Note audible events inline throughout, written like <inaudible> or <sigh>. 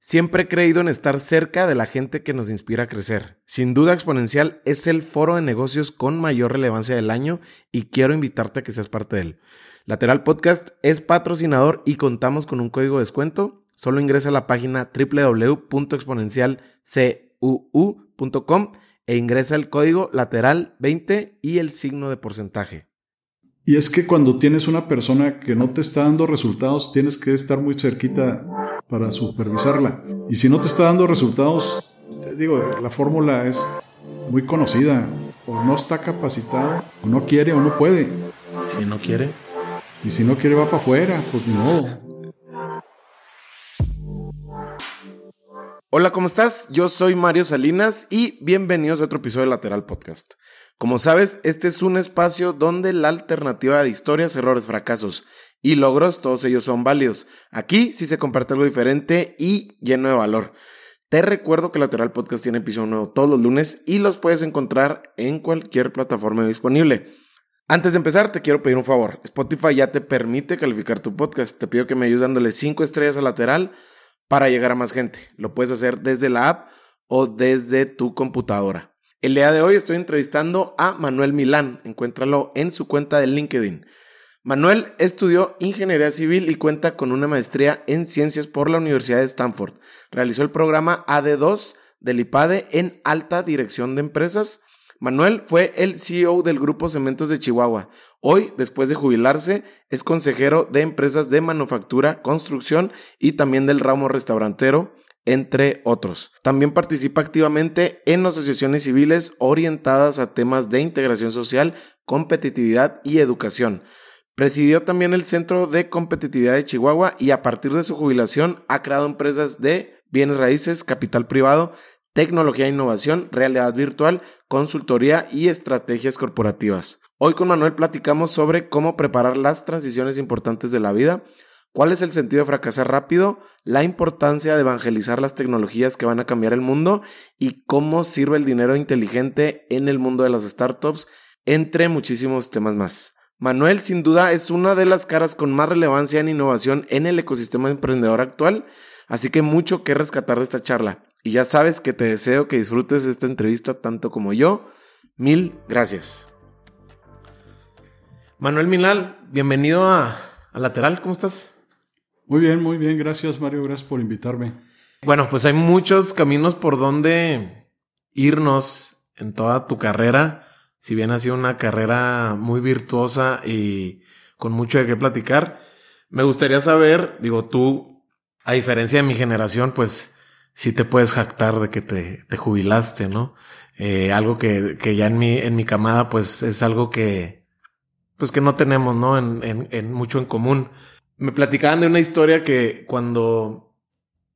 Siempre he creído en estar cerca de la gente que nos inspira a crecer. Sin duda Exponencial es el foro de negocios con mayor relevancia del año y quiero invitarte a que seas parte de él. Lateral Podcast es patrocinador y contamos con un código de descuento. Solo ingresa a la página www.exponencialcuu.com e ingresa el código lateral 20 y el signo de porcentaje. Y es que cuando tienes una persona que no te está dando resultados, tienes que estar muy cerquita para supervisarla. Y si no te está dando resultados, te digo, la fórmula es muy conocida. O no está capacitado, o no quiere, o no puede. Si no quiere. Y si no quiere, va para afuera. Pues no. Hola, ¿cómo estás? Yo soy Mario Salinas y bienvenidos a otro episodio de Lateral Podcast. Como sabes, este es un espacio donde la alternativa de historias, errores, fracasos y logros, todos ellos son válidos. Aquí sí se comparte algo diferente y lleno de valor. Te recuerdo que Lateral Podcast tiene episodio nuevo todos los lunes y los puedes encontrar en cualquier plataforma disponible. Antes de empezar, te quiero pedir un favor. Spotify ya te permite calificar tu podcast. Te pido que me ayudes dándole 5 estrellas a lateral para llegar a más gente. Lo puedes hacer desde la app o desde tu computadora. El día de hoy estoy entrevistando a Manuel Milán. Encuéntralo en su cuenta de LinkedIn. Manuel estudió ingeniería civil y cuenta con una maestría en ciencias por la Universidad de Stanford. Realizó el programa AD2 del IPADE en alta dirección de empresas. Manuel fue el CEO del Grupo Cementos de Chihuahua. Hoy, después de jubilarse, es consejero de empresas de manufactura, construcción y también del ramo restaurantero, entre otros. También participa activamente en asociaciones civiles orientadas a temas de integración social, competitividad y educación. Presidió también el Centro de Competitividad de Chihuahua y a partir de su jubilación ha creado empresas de bienes raíces, capital privado, tecnología e innovación, realidad virtual, consultoría y estrategias corporativas. Hoy con Manuel platicamos sobre cómo preparar las transiciones importantes de la vida, cuál es el sentido de fracasar rápido, la importancia de evangelizar las tecnologías que van a cambiar el mundo y cómo sirve el dinero inteligente en el mundo de las startups, entre muchísimos temas más. Manuel sin duda es una de las caras con más relevancia en innovación en el ecosistema emprendedor actual, así que mucho que rescatar de esta charla. Y ya sabes que te deseo que disfrutes esta entrevista tanto como yo. Mil gracias. Manuel Milal, bienvenido a, Lateral, ¿cómo estás? Muy bien, muy bien, gracias Mario, gracias por invitarme. Bueno, pues hay muchos caminos por donde irnos en toda tu carrera si bien ha sido una carrera muy virtuosa y con mucho de qué platicar, me gustaría saber, digo, tú, a diferencia de mi generación, pues sí te puedes jactar de que te, te jubilaste, ¿no? Eh, algo que, que, ya en mi, en mi camada, pues es algo que, pues que no tenemos, ¿no? En, en, en mucho en común. Me platicaban de una historia que cuando,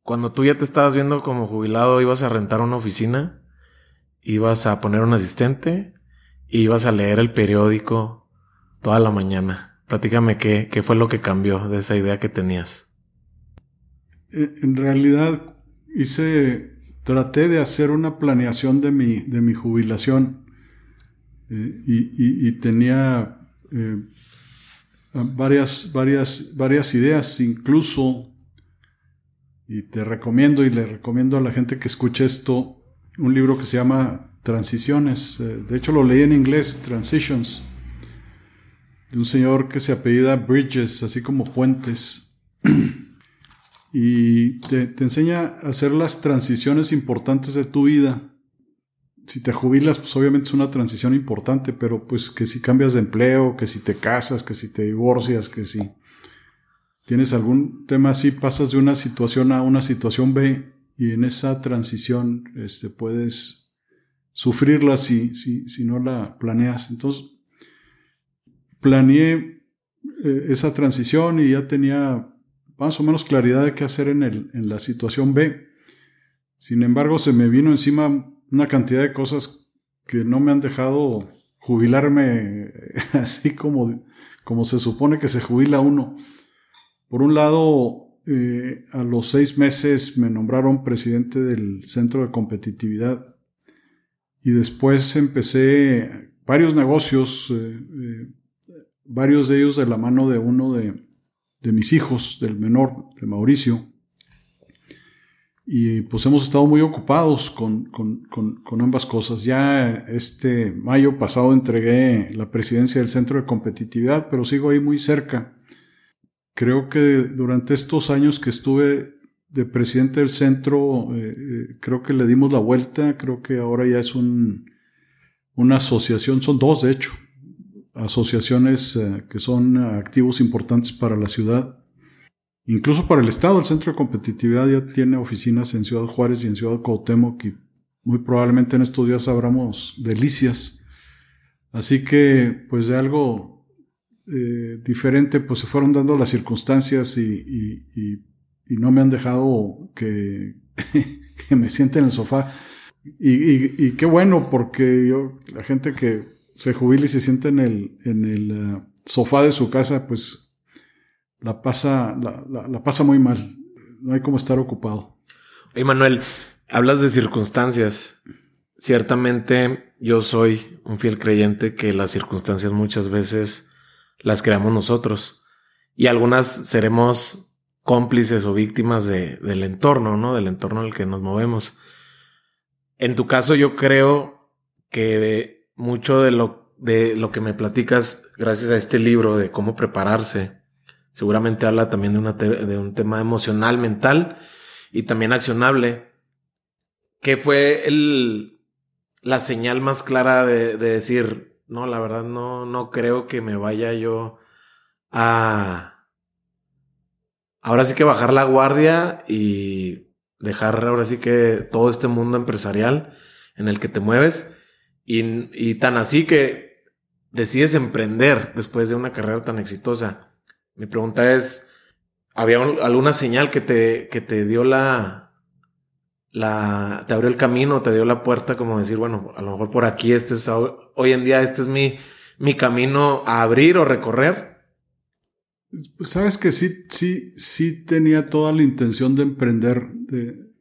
cuando tú ya te estabas viendo como jubilado, ibas a rentar una oficina, ibas a poner un asistente, ibas a leer el periódico toda la mañana. Platícame qué, qué fue lo que cambió de esa idea que tenías. Eh, en realidad hice, traté de hacer una planeación de mi, de mi jubilación eh, y, tenía eh, varias, varias, varias ideas, incluso, y te recomiendo y le recomiendo a la gente que escuche esto, un libro que se llama transiciones. Eh, de hecho, lo leí en inglés, Transitions, de un señor que se apellida Bridges, así como puentes. <clears throat> y te, enseña a hacer las transiciones importantes de tu vida. Si te jubilas, pues obviamente es una transición importante, pero pues que si cambias de empleo, que si te casas, que si te divorcias, que si tienes algún tema así, pasas de una situación A una situación B y en esa transición este, puedes sufrirla si, si, si no la planeas. Entonces, planeé eh, esa transición y ya tenía más o menos claridad de qué hacer en, el, en la situación B. Sin embargo, se me vino encima una cantidad de cosas que no me han dejado jubilarme <laughs> así como, como se supone que se jubila uno. Por un lado, eh, a los seis meses me nombraron presidente del Centro de Competitividad y después empecé varios negocios, eh, eh, varios de ellos de la mano de uno de, mis hijos, del menor, de Mauricio. y pues hemos estado muy ocupados con, con, con, ambas cosas. Ya este mayo pasado entregué la presidencia del Centro de Competitividad, pero sigo ahí muy cerca. Creo que durante estos años que estuve de presidente del centro, eh, eh, creo que le dimos la vuelta, creo que ahora ya es un, una asociación, son dos de hecho, asociaciones eh, que son activos importantes para la ciudad Incluso para el Estado, el Centro de Competitividad ya tiene oficinas en Ciudad Juárez y en Ciudad Cuauhtémoc y muy probablemente en estos días habramos delicias. Así que, pues de algo eh, diferente, pues se fueron dando las circunstancias y, no me han dejado <laughs> que, me siente en el sofá. Y, qué bueno, porque yo, la gente que se jubila y se siente en el, en el eh, sofá de su casa, pues la pasa, la, pasa muy mal. No hay como estar ocupado. Oye, Manuel, hablas de circunstancias. Ciertamente yo soy un fiel creyente que las circunstancias muchas veces las creamos nosotros y algunas seremos cómplices o víctimas de, del entorno, ¿no? Del entorno en el que nos movemos. En tu caso yo creo que mucho de lo, de lo que me platicas gracias a este libro de cómo prepararse Seguramente habla también de, una de un tema emocional, mental y también accionable. ¿Qué fue el, la señal más clara de, decir, no, la verdad no, no creo que me vaya yo a... Ahora sí que bajar la guardia y dejar ahora sí que todo este mundo empresarial en el que te mueves y, y tan así que decides emprender después de una carrera tan exitosa. Mi pregunta es, ¿había alguna señal que te, que te dio la, la, te abrió el camino, te dio la puerta como decir, bueno, a lo mejor por aquí este es, hoy en día este es mi, mi camino a abrir o recorrer? Pues sabes que sí, sí, sí tenía toda la intención de emprender. De,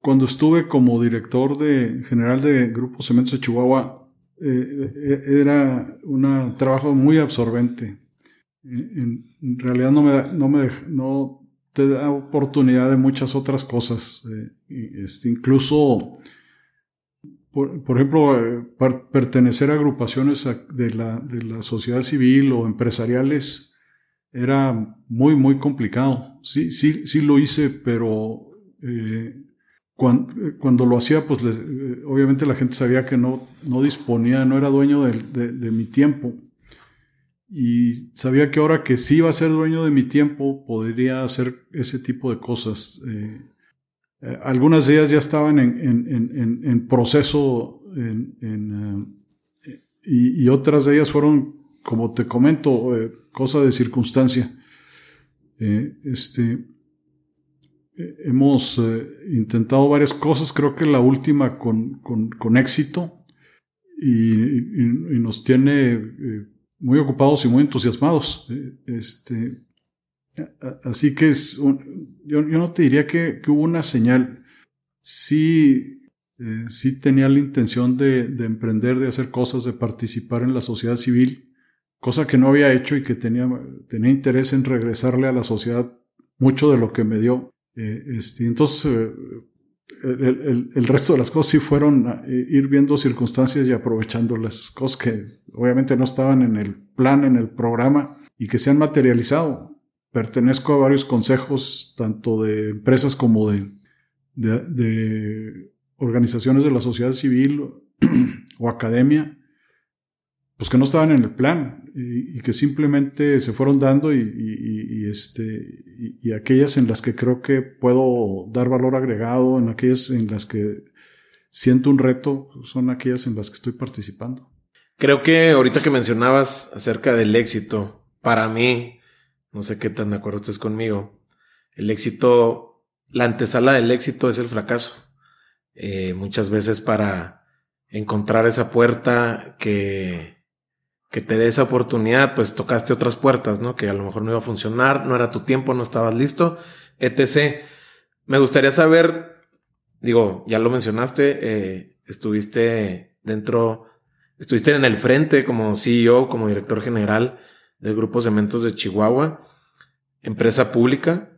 cuando estuve como director general de Grupo Cementos de Chihuahua, eh, eh, era un trabajo muy absorbente en, realidad no me, no me no te da oportunidad de muchas otras cosas. Eh, este, incluso, por, ejemplo, eh, pertenecer a agrupaciones de la sociedad civil o empresariales era muy, muy complicado. Sí, sí, sí lo hice, pero eh, cuando, lo hacía, pues obviamente la gente sabía que no, no disponía, no era dueño de, mi tiempo y sabía que ahora que sí iba a ser dueño de mi tiempo, podría hacer ese tipo de cosas. Eh, eh, algunas de ellas ya estaban en, en, proceso eh, y, otras de ellas fueron, como te comento, cosa de circunstancia. este, hemos intentado varias cosas, creo que la última con, con, con éxito y, nos tiene muy ocupados y muy entusiasmados. Eh, este, así que es yo, no te diría que, hubo una señal. Sí, eh, sí tenía la intención de, emprender, de hacer cosas, de participar en la sociedad civil, cosa que no había hecho y que tenía, tenía interés en regresarle a la sociedad mucho de lo que me dio. Eh, este, entonces, el, resto de las cosas sí fueron ir viendo circunstancias y aprovechando las cosas que obviamente no estaban en el plan, en el programa y que se han materializado. Pertenezco a varios consejos, tanto de empresas como de, de, organizaciones de la sociedad civil o <clears throat> academia, pues que no estaban en el plan y, que simplemente se fueron dando y, este, y, aquellas en las que creo que puedo dar valor agregado, en aquellas en las que siento un reto, son aquellas en las que estoy participando. Creo que ahorita que mencionabas acerca del éxito, para mí, no sé qué tan de acuerdo estés conmigo, el éxito, la antesala del éxito es el fracaso. Eh, muchas veces para encontrar esa puerta que que te dé esa oportunidad, pues tocaste otras puertas, ¿no? Que a lo mejor no iba a funcionar, no era tu tiempo, no estabas listo, etc. Me gustaría saber, digo, ya lo mencionaste, eh, estuviste dentro, estuviste en el frente como CEO, como director general del Grupo Cementos de Chihuahua, empresa pública.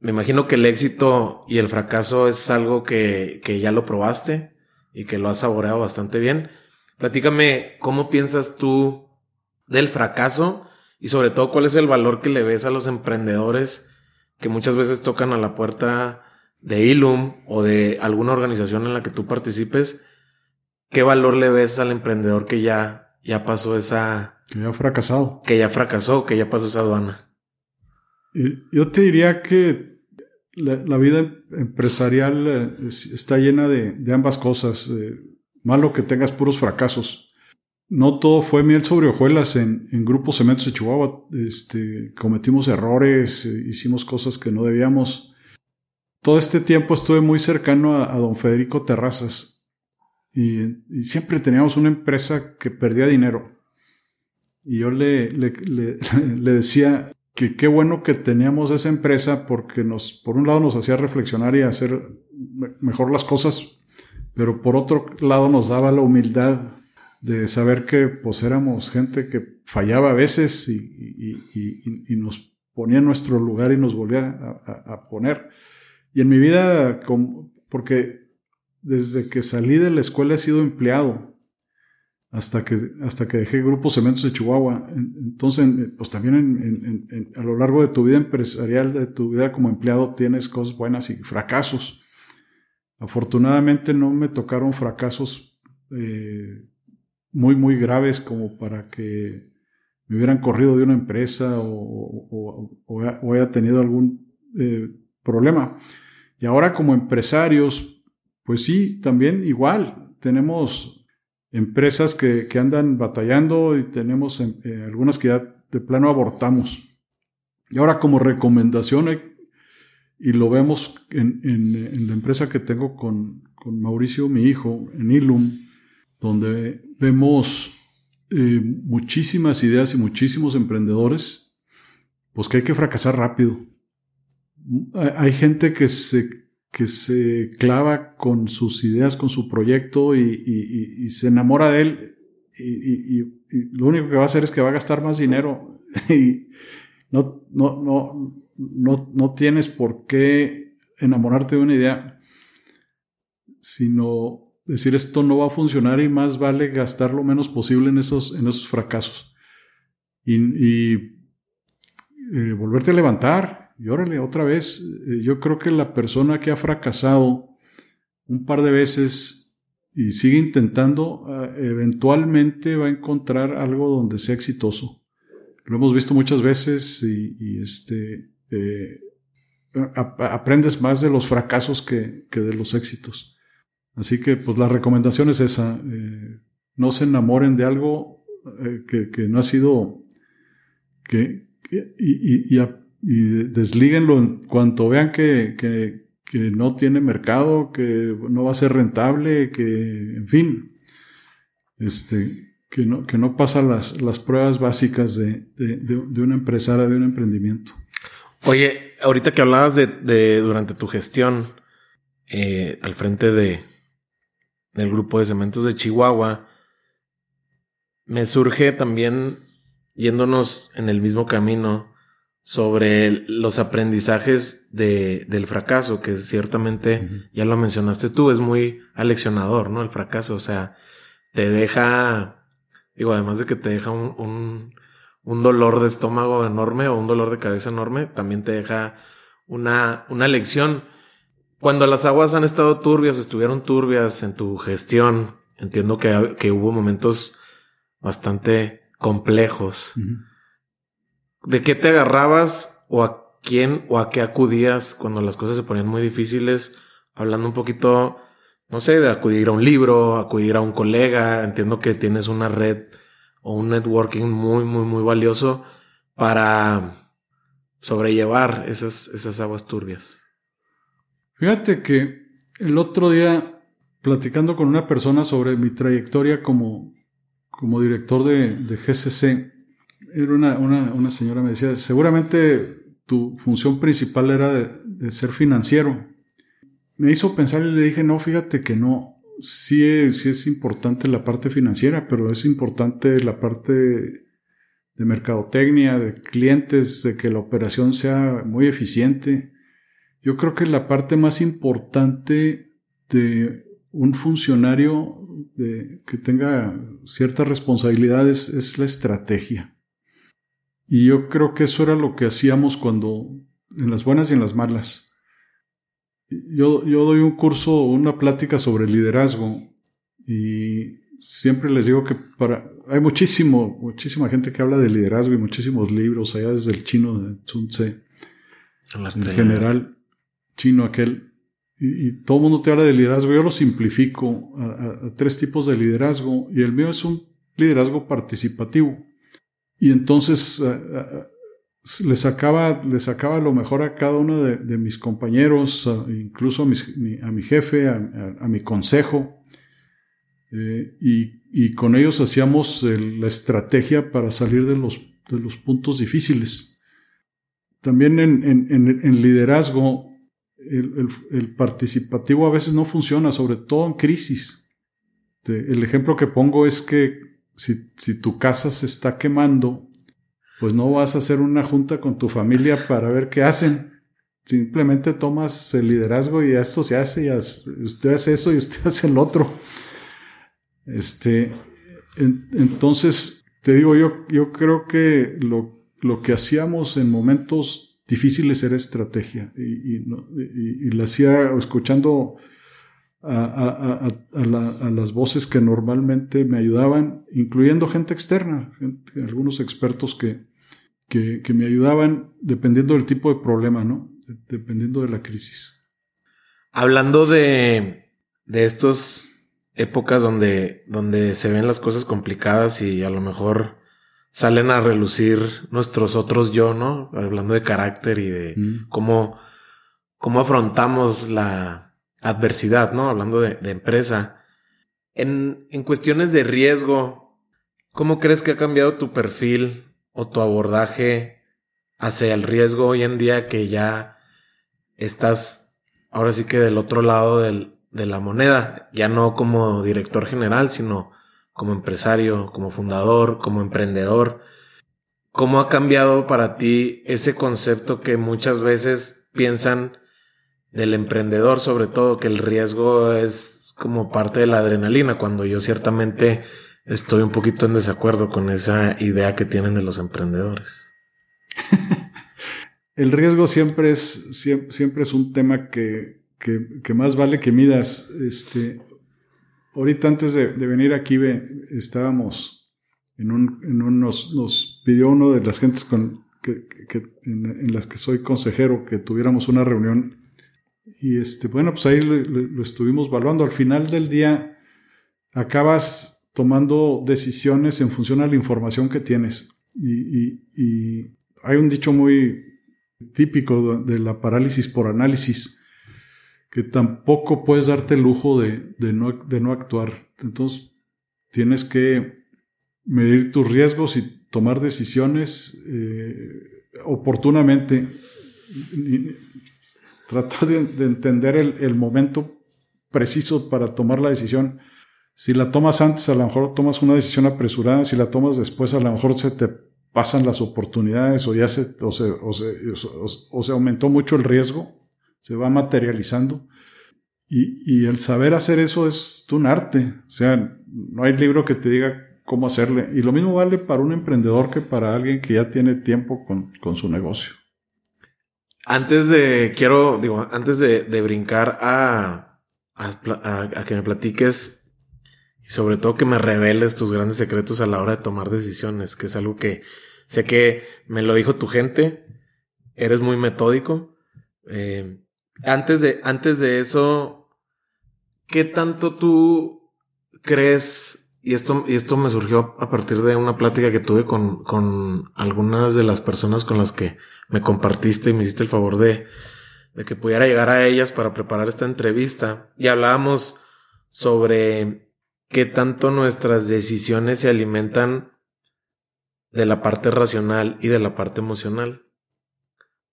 me imagino que el éxito y el fracaso es algo que, que ya lo probaste y que lo has saboreado bastante bien. Platícame cómo piensas tú del fracaso y sobre todo cuál es el valor que le ves a los emprendedores que muchas veces tocan a la puerta de Ilum o de alguna organización en la que tú participes. ¿Qué valor le ves al emprendedor que ya, ya pasó esa... Que ya ha fracasado. Que ya fracasó, que ya pasó esa aduana. Yo te diría que la, vida empresarial eh, está llena de, ambas cosas. Malo que tengas puros fracasos. No todo fue miel sobre hojuelas en, en Grupo Cementos de Chihuahua. Este, cometimos errores, eh, hicimos cosas que no debíamos. Todo este tiempo estuve muy cercano a, don Federico Terrazas y, siempre teníamos una empresa que perdía dinero. Y yo le, le, <laughs> le decía que qué bueno que teníamos esa empresa porque nos, por un lado nos hacía reflexionar y hacer mejor las cosas, pero por otro lado nos daba la humildad de saber que pues éramos gente que fallaba a veces y, nos ponía en nuestro lugar y nos volvía a, poner. Y en mi vida, porque desde que salí de la escuela he sido empleado hasta que, hasta que dejé Grupo Cementos de Chihuahua. Entonces, pues también a lo largo de tu vida empresarial, de tu vida como empleado, tienes cosas buenas y fracasos. Afortunadamente no me tocaron fracasos eh, muy, muy graves como para que me hubieran corrido de una empresa o, haya tenido algún eh, problema. Y ahora como empresarios, pues sí, también igual, tenemos empresas que, andan batallando y tenemos eh, algunas que ya de plano abortamos. Y ahora como recomendación, y lo vemos en, la empresa que tengo con, con Mauricio, mi hijo, en Ilum, donde vemos eh, muchísimas ideas y muchísimos emprendedores, pues que hay que fracasar rápido. Hay gente que se, que se clava con sus ideas, con su proyecto y, se enamora de él y, lo único que va a hacer es que va a gastar más dinero <laughs> no, no, no, no, tienes por qué enamorarte de una idea, sino decir esto no va a funcionar y más vale gastar lo menos posible en esos, en esos fracasos. Y, eh, volverte a levantar y órale, otra vez. Eh, yo creo que la persona que ha fracasado un par de veces y sigue intentando, eh, eventualmente va a encontrar algo donde sea exitoso. Lo hemos visto muchas veces y, este, aprendes más de los fracasos que, que de los éxitos. Así que, pues la recomendación es esa. Eh, no se enamoren de algo eh, que, no ha sido. Que, y, y, y, deslíguenlo en cuanto vean que, que, no tiene mercado, que no va a ser rentable, que, en fin, este, que no, que no pasa las, las pruebas básicas de, de, de, una empresaria, de un emprendimiento. Oye, ahorita que hablabas de, de durante tu gestión eh, al frente de, del grupo de cementos de Chihuahua, me surge también, yéndonos en el mismo camino, sobre los aprendizajes de, del fracaso, que ciertamente, ya lo mencionaste tú, es muy aleccionador, ¿no? El fracaso, o sea, te deja, digo, además de que te deja un, un, un dolor de estómago enorme o un dolor de cabeza enorme, también te deja una, una lección cuando las aguas han estado turbias o estuvieron turbias en tu gestión, entiendo que, hubo momentos bastante complejos. ¿De qué te agarrabas o a quién o a qué acudías cuando las cosas se ponían muy difíciles? Hablando un poquito, no sé, de acudir a un libro, acudir a un colega. Entiendo que tienes una red o un networking muy, muy, muy valioso para sobrellevar esas, esas aguas turbias. Fíjate que el otro día, platicando con una persona sobre mi trayectoria como, como director de, GCC, era una, una, señora me decía, seguramente tu función principal era de, ser financiero. Me hizo pensar y le dije, no, fíjate que no, sí es, sí es importante la parte financiera, pero es importante la parte de mercadotecnia, de clientes, de que la operación sea muy eficiente yo creo que la parte más importante de un funcionario que tenga ciertas responsabilidades es la estrategia. Y yo creo que eso era lo que hacíamos cuando, en las buenas y en las malas. Yo, yo doy un curso, una plática sobre liderazgo y siempre les digo que para, hay muchísimo, muchísima gente que habla de liderazgo y muchísimos libros, allá desde el chino de Sun Tse, en general, chino aquel, y, todo el mundo te habla de liderazgo. Yo lo simplifico a, tres tipos de liderazgo y el mío es un liderazgo participativo. Y entonces le, sacaba, sacaba lo mejor a cada uno de, mis compañeros, incluso a, a, mi jefe, a, mi consejo. Eh, y, con ellos hacíamos la estrategia para salir de los, de los puntos difíciles. También en, en, en liderazgo el, participativo a veces no funciona, sobre todo en crisis. el ejemplo que pongo es que si, si, tu casa se está quemando, pues no vas a hacer una junta con tu familia para ver qué hacen. Simplemente tomas el liderazgo y esto se hace, y usted hace eso y usted <laughs> hace el otro. Este, entonces, te digo, yo, yo creo que lo, lo que hacíamos en momentos difíciles era estrategia y, y, la hacía escuchando a, las voces que normalmente me ayudaban, incluyendo gente externa, algunos expertos que, que, me ayudaban dependiendo del tipo de problema, ¿no? Dependiendo de la crisis. Hablando de, de estas épocas donde, donde se ven las cosas complicadas y a lo mejor salen a relucir nuestros otros yo, ¿no? Hablando de carácter y de mm. cómo, cómo afrontamos la adversidad, ¿no? Hablando de, empresa. En, en cuestiones de riesgo, ¿cómo crees que ha cambiado tu perfil o tu abordaje hacia el riesgo hoy en día que ya estás ahora sí que del otro lado del, de la moneda, ya no como director general, sino como empresario, como fundador, como emprendedor. ¿Cómo ha cambiado para ti ese concepto que muchas veces piensan del emprendedor, sobre todo que el riesgo es como parte de la adrenalina, cuando yo ciertamente estoy un poquito en desacuerdo con esa idea que tienen de los emprendedores? <laughs> el riesgo siempre es, siempre, es un tema que, que, más vale que midas. Este, ahorita antes de, venir aquí estábamos en un, en un nos, pidió uno de las gentes con, que, en, las que soy consejero que tuviéramos una reunión y este, bueno, pues ahí lo, estuvimos evaluando. Al final del día acabas tomando decisiones en función a la información que tienes. Y, y hay un dicho muy típico de la parálisis por análisis que tampoco puedes darte el lujo de, no, actuar. Entonces, tienes que medir tus riesgos y tomar decisiones eh, oportunamente. tratar de, entender el, momento preciso para tomar la decisión. Si la tomas antes, a lo mejor tomas una decisión apresurada. Si la tomas después, a lo mejor se te pasan las oportunidades o ya se, o se, o se aumentó mucho el riesgo se va materializando. Y, el saber hacer eso es un arte. O sea, no hay libro que te diga cómo hacerle. Y lo mismo vale para un emprendedor que para alguien que ya tiene tiempo con, su negocio. Antes de, quiero, digo, antes de, brincar a, a, que me platiques y sobre todo que me reveles tus grandes secretos a la hora de tomar decisiones, que es algo que sé que me lo dijo tu gente, eres muy metódico. Eh, antes de, antes de eso, ¿qué tanto tú crees? Y esto, y esto me surgió a partir de una plática que tuve con, con algunas de las personas con las que me compartiste y me hiciste el favor de, de que pudiera llegar a ellas para preparar esta entrevista. Y hablábamos sobre qué tanto nuestras decisiones se alimentan de la parte racional y de la parte emocional.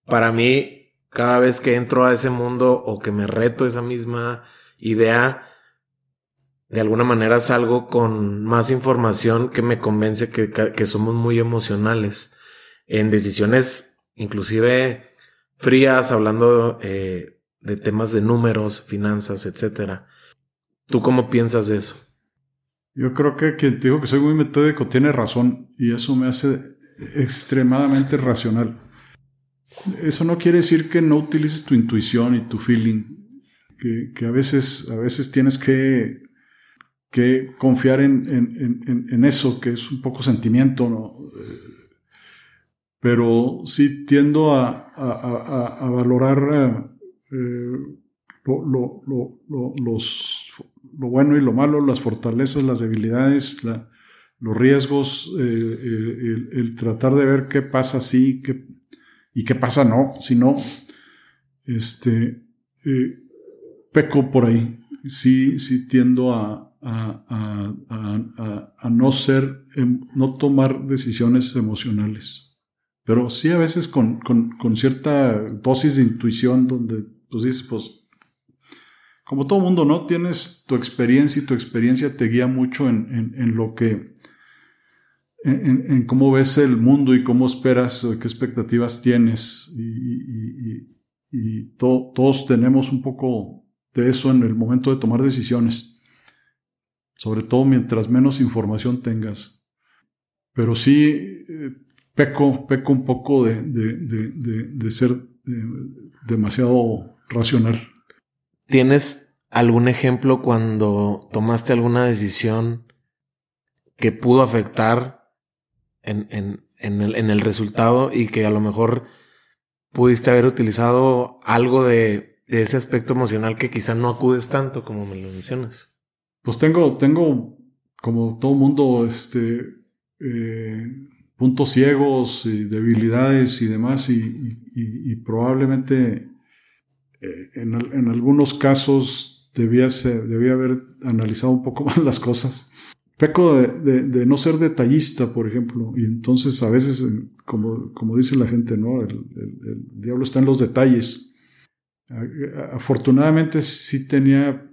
Para mí, cada vez que entro a ese mundo o que me reto esa misma idea, de alguna manera salgo con más información que me convence que, somos muy emocionales en decisiones inclusive frías, hablando eh, de temas de números, finanzas, etcétera. ¿Tú cómo piensas eso? Yo creo que quien te digo que soy muy metódico tiene razón y eso me hace extremadamente racional. Eso no quiere decir que no utilices tu intuición y tu feeling, que, a, veces, a veces tienes que, que confiar en, eso, que es un poco sentimiento, ¿no? Pero sí tiendo a, a, valorar eh, lo, los, lo bueno y lo malo, las fortalezas, las debilidades, los riesgos, eh, eh, el, tratar de ver qué pasa sí qué, y qué pasa no, si no, este, eh, peco por ahí. Sí, sí tiendo a, a, a, no ser, em, no tomar decisiones emocionales. Pero sí a veces con, con, con cierta dosis de intuición donde pues dices, pues como todo mundo, ¿no? Tienes tu experiencia y tu experiencia te guía mucho en, lo que, en, cómo ves el mundo y cómo esperas, qué expectativas tienes. Y, todos tenemos un poco de eso en el momento de tomar decisiones. Sobre todo mientras menos información tengas. Pero sí, eh, peco, peco un poco de, de ser eh, demasiado racional. ¿Tienes algún ejemplo cuando tomaste alguna decisión que pudo afectar en, el, resultado y que a lo mejor pudiste haber utilizado algo de, ese aspecto emocional que quizá no acudes tanto como me lo mencionas? Pues tengo, tengo como todo mundo, este, eh, puntos ciegos y debilidades y demás y probablemente eh, en, algunos casos debía, debía haber analizado un poco <laughs> más las cosas. Peco de, no ser detallista, por ejemplo, y entonces a veces, como, como dice la gente, ¿no? El, diablo está en los detalles. Afortunadamente sí tenía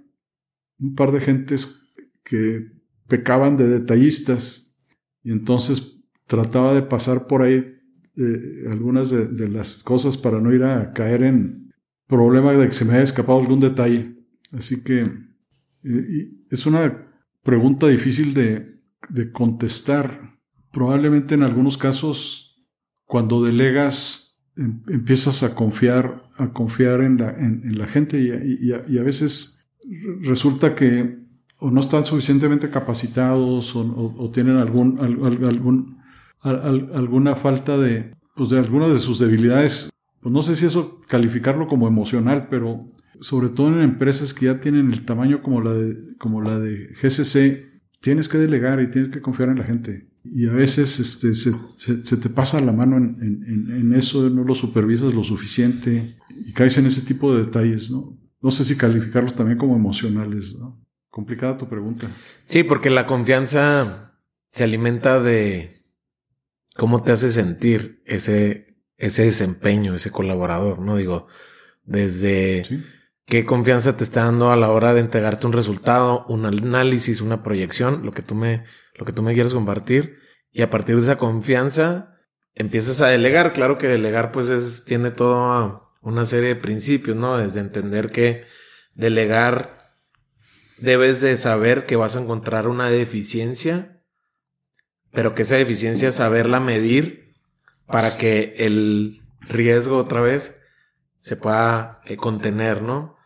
un par de gentes que pecaban de detallistas y entonces trataba de pasar por ahí eh, algunas de, las cosas para no ir a caer en, problema de que se me haya escapado algún detalle. Así que es una pregunta difícil de, contestar. Probablemente en algunos casos, cuando delegas, em, empiezas a confiar, a confiar en la, en, la gente y, a, veces resulta que o no están suficientemente capacitados o, tienen algún, algún, alguna falta de, pues de alguna de sus debilidades pues no sé si eso calificarlo como emocional, pero sobre todo en empresas que ya tienen el tamaño como la de, como la de GCC, tienes que delegar y tienes que confiar en la gente. Y a veces este, se, te pasa la mano en, eso, no lo supervisas lo suficiente y caes en ese tipo de detalles, ¿no? No sé si calificarlos también como emocionales, ¿no? Complicada tu pregunta. Sí, porque la confianza se alimenta de cómo te hace sentir ese, ese desempeño, ese colaborador, ¿no? Digo, desde qué confianza te está dando a la hora de entregarte un resultado, un análisis, una proyección, lo que tú me, lo que tú me quieres compartir. Y a partir de esa confianza empiezas a delegar. Claro que delegar pues es, tiene toda una serie de principios, ¿no? Desde entender que delegar debes de saber que vas a encontrar una deficiencia, pero que esa deficiencia saberla medir para que el riesgo otra vez se pueda eh, contener, ¿no?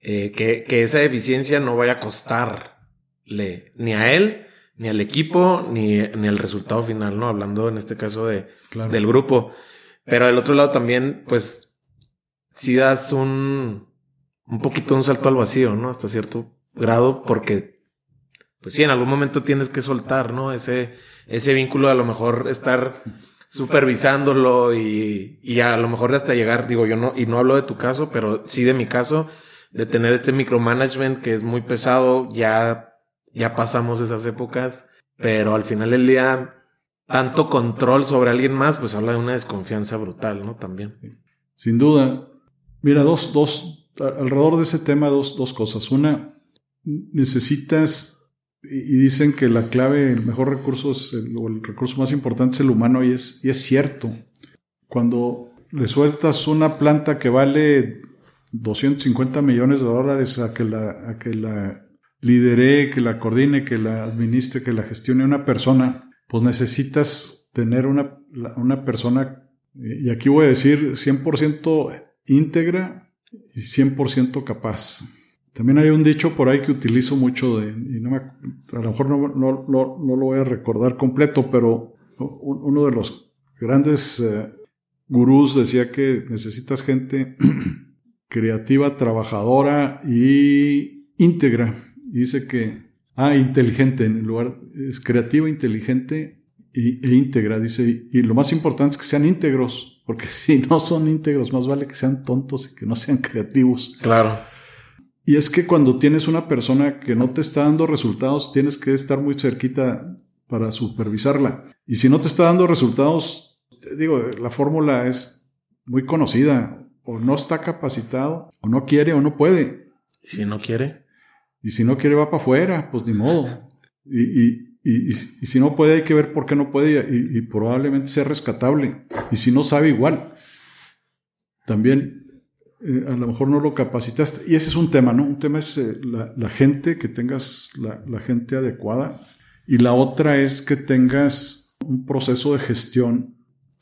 Eh, que, esa deficiencia no vaya a costarle ni a él, ni al equipo, ni, ni al resultado final, ¿no? Hablando en este caso de, del grupo. Pero del otro lado también, pues, si das un, un poquito un salto al vacío, ¿no? Hasta cierto grado, porque, pues sí, en algún momento tienes que soltar, ¿no? Ese, ese vínculo a lo mejor estar supervisándolo y, y a lo mejor hasta llegar, digo yo no, y no hablo de tu caso, pero sí de mi caso, de tener este micromanagement que es muy pesado, ya, ya pasamos esas épocas, pero al final del día, tanto control sobre alguien más, pues habla de una desconfianza brutal, ¿no? También. Sin duda. Mira, dos, dos, alrededor de ese tema, dos, dos cosas. Una, necesitas y dicen que la clave, el mejor recurso es el, o el recurso más importante es el humano y es, y es cierto. Cuando le sueltas una planta que vale 250 millones de dólares a que la, a que la lidere, que la coordine, que la administre, que la gestione una persona, pues necesitas tener una, una persona, y aquí voy a decir 100% íntegra y 100% capaz. También hay un dicho por ahí que utilizo mucho, de, y no me, a lo mejor no, no, no, lo voy a recordar completo, pero uno de los grandes eh, gurús decía que necesitas gente <clears throat> creativa, trabajadora y íntegra. Y dice que, ah, inteligente, en lugar, es creativa, inteligente y, e íntegra, dice. Y lo más importante es que sean íntegros, porque <laughs> si no son íntegros, más vale que sean tontos y que no sean creativos. Claro. Y es que cuando tienes una persona que no te está dando resultados, tienes que estar muy cerquita para supervisarla. Y si no te está dando resultados, digo, la fórmula es muy conocida. O no está capacitado, o no quiere, o no puede. Si no quiere. Y si no quiere, va para afuera, pues ni modo. Y, y, si no puede, hay que ver por qué no puede y, probablemente sea rescatable. Y si no sabe, igual. También eh, a lo mejor no lo capacitaste. Y ese es un tema, ¿no? Un tema es eh, la, gente, que tengas la, gente adecuada. Y la otra es que tengas un proceso de gestión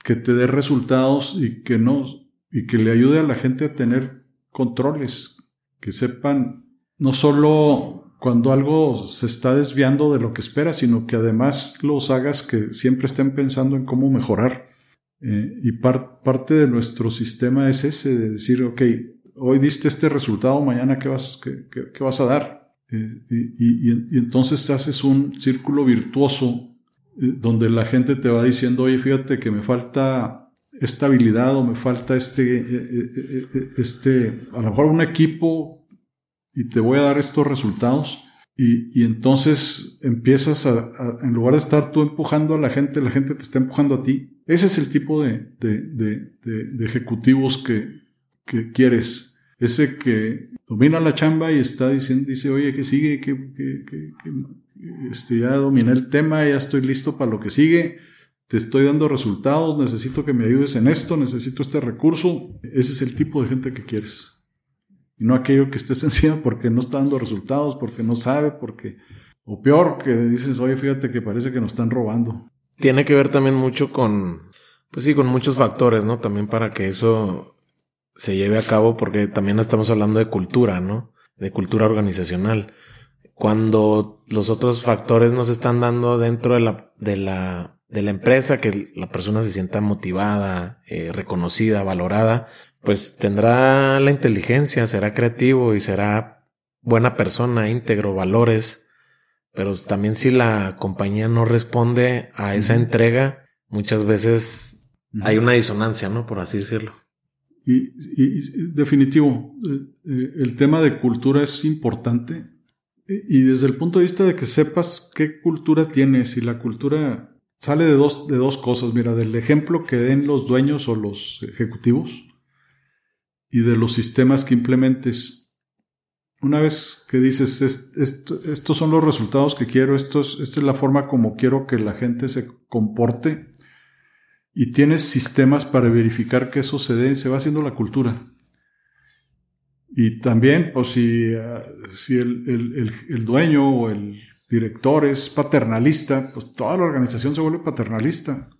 que te dé resultados y que no, y que le ayude a la gente a tener controles, que sepan no solo cuando algo se está desviando de lo que espera, sino que además los hagas que siempre estén pensando en cómo mejorar. Eh, y parte de nuestro sistema es ese, de decir, ok, hoy diste este resultado, mañana qué vas, qué, vas a dar. Eh, y, y, entonces haces un círculo virtuoso eh, donde la gente te va diciendo, oye, fíjate que me falta esta habilidad o me falta este, este, a lo mejor un equipo y te voy a dar estos resultados. Y, entonces empiezas a, en lugar de estar tú empujando a la gente, la gente te está empujando a ti. Ese es el tipo de, ejecutivos que, quieres. Ese que domina la chamba y está diciendo, dice, oye, ¿qué sigue? que, este, ya dominé el tema, ya estoy listo para lo que sigue. Te estoy dando resultados, necesito que me ayudes en esto, necesito este recurso. Ese es el tipo de gente que quieres. Y no aquello que esté <laughs> encima porque no está dando resultados, porque no sabe, porque... O peor, que dices, oye, fíjate que parece que nos están robando. Tiene que ver también mucho con, pues sí, con muchos factores, ¿no? También para que eso se lleve a cabo, porque también estamos hablando de cultura, ¿no? De cultura organizacional. Cuando los otros factores no se están dando dentro de la, de la, de la empresa, que la persona se sienta motivada, eh, reconocida, valorada, pues tendrá la inteligencia, será creativo y será buena persona, íntegro, valores. Pero también si la compañía no responde a esa entrega, muchas veces hay una disonancia, ¿no? Por así decirlo. Y, definitivo, eh, eh, el tema de cultura es importante. Y desde el punto de vista de que sepas qué cultura tienes y la cultura sale de dos, de dos cosas. Mira, del ejemplo que den los dueños o los ejecutivos y de los sistemas que implementes. Una vez que dices, estos son los resultados que quiero, esta es la forma como quiero que la gente se comporte, y tienes sistemas para verificar que eso se dé, se va haciendo la cultura. Y también, pues si, ah, si el, dueño o el director es paternalista, pues toda la organización se vuelve paternalista.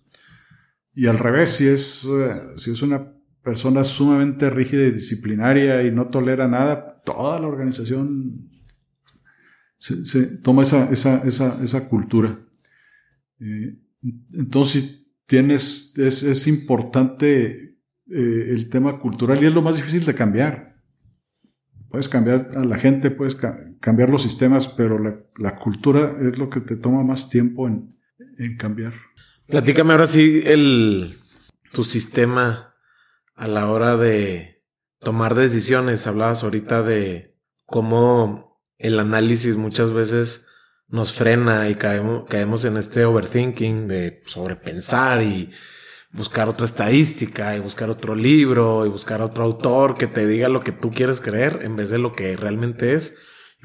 Y al revés, si es, eh, si es una persona sumamente rígida y disciplinaria y no tolera nada, toda la organización se, toma esa, esa, esa, esa cultura. Eh, entonces, tienes, es, es importante eh, el tema cultural y es lo más difícil de cambiar. Puedes cambiar a la gente, puedes cambiar los sistemas, pero la, cultura es lo que te toma más tiempo en, en cambiar. Platícame ahora sí el, tu sistema a la hora de tomar decisiones. Hablabas ahorita de cómo el análisis muchas veces nos frena y caemos, caemos en este overthinking de sobrepensar y buscar otra estadística y buscar otro libro y buscar otro autor que te diga lo que tú quieres creer en vez de lo que realmente es.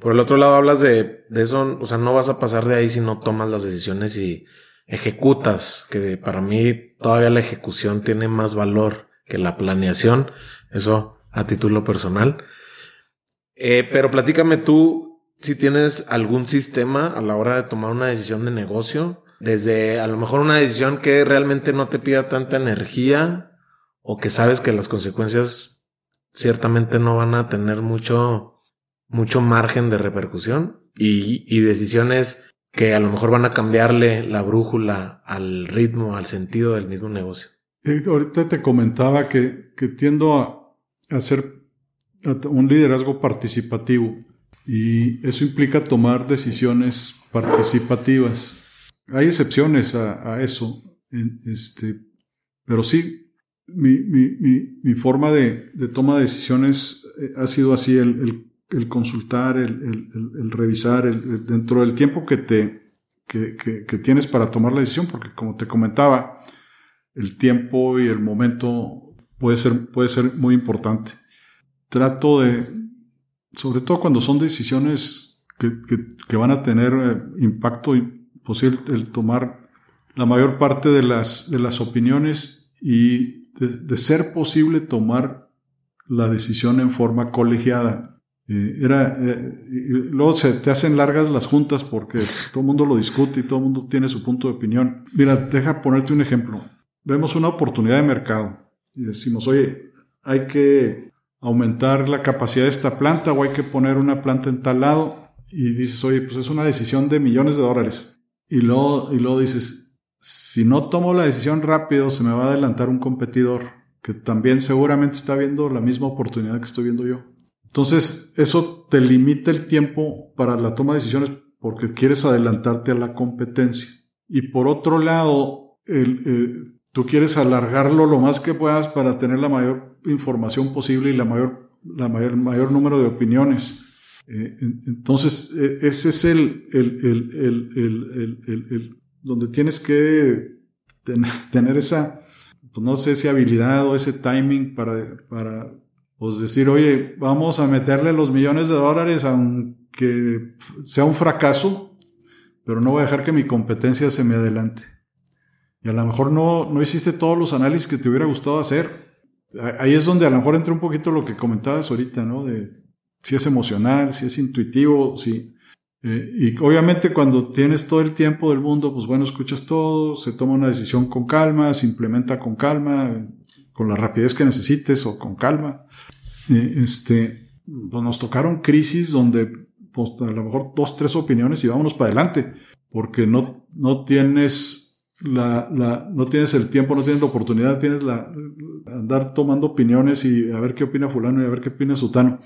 Por el otro lado hablas de, de eso, o sea, no vas a pasar de ahí si no tomas las decisiones y ejecutas, que para mí todavía la ejecución tiene más valor que la planeación. Eso a título personal. Eh, pero platícame tú si tienes algún sistema a la hora de tomar una decisión de negocio, desde a lo mejor una decisión que realmente no te pida tanta energía o que sabes que las consecuencias ciertamente no van a tener mucho, mucho margen de repercusión y, y decisiones que a lo mejor van a cambiarle la brújula al ritmo, al sentido del mismo negocio. Ahorita te comentaba que, que tiendo a hacer un liderazgo participativo y eso implica tomar decisiones participativas. Hay excepciones a, eso, este, pero sí, mi, mi, mi, forma de, de, toma de decisiones eh, ha sido así, el, el, consultar, el, el revisar, dentro del tiempo que, te, que, que tienes para tomar la decisión, porque como te comentaba, el tiempo y el momento puede ser, puede ser muy importante. Trato de, sobre todo cuando son decisiones que, que, van a tener eh, impacto posible, el tomar la mayor parte de las, de las opiniones y de, ser posible tomar la decisión en forma colegiada. Eh, era, eh, luego se te hacen largas las juntas porque todo el mundo lo discute y todo el mundo tiene su punto de opinión. Mira, deja ponerte un ejemplo vemos una oportunidad de mercado y decimos, oye, hay que aumentar la capacidad de esta planta o hay que poner una planta en tal lado y dices, oye, pues es una decisión de millones de dólares. Y luego, y luego dices, si no tomo la decisión rápido, se me va a adelantar un competidor que también seguramente está viendo la misma oportunidad que estoy viendo yo. Entonces, eso te limita el tiempo para la toma de decisiones porque quieres adelantarte a la competencia. Y por otro lado, el, el Tú quieres alargarlo lo más que puedas para tener la mayor información posible y la mayor, la mayor, mayor número de opiniones. Eh, entonces, e, ese es el, el, el, el, donde tienes que <laughs> tener esa, pues no sé si habilidad o ese timing para, para pues decir, oye, vamos a meterle los millones de dólares aunque sea un fracaso, pero no voy a dejar que mi competencia se me adelante. Y a lo mejor no, no hiciste todos los análisis que te hubiera gustado hacer. Ahí es donde a lo mejor entra un poquito lo que comentabas ahorita, ¿no? De si es emocional, si es intuitivo, si... Eh, y obviamente cuando tienes todo el tiempo del mundo, pues bueno, escuchas todo, se toma una decisión con calma, se implementa con calma, con la rapidez que necesites o con calma. Eh, este, pues nos tocaron crisis donde pues, a lo mejor dos, tres opiniones y vámonos para adelante, porque no, no tienes la, la, no tienes el tiempo, no tienes la oportunidad, tienes la, andar tomando opiniones y a ver qué opina fulano y a ver qué opina sutano.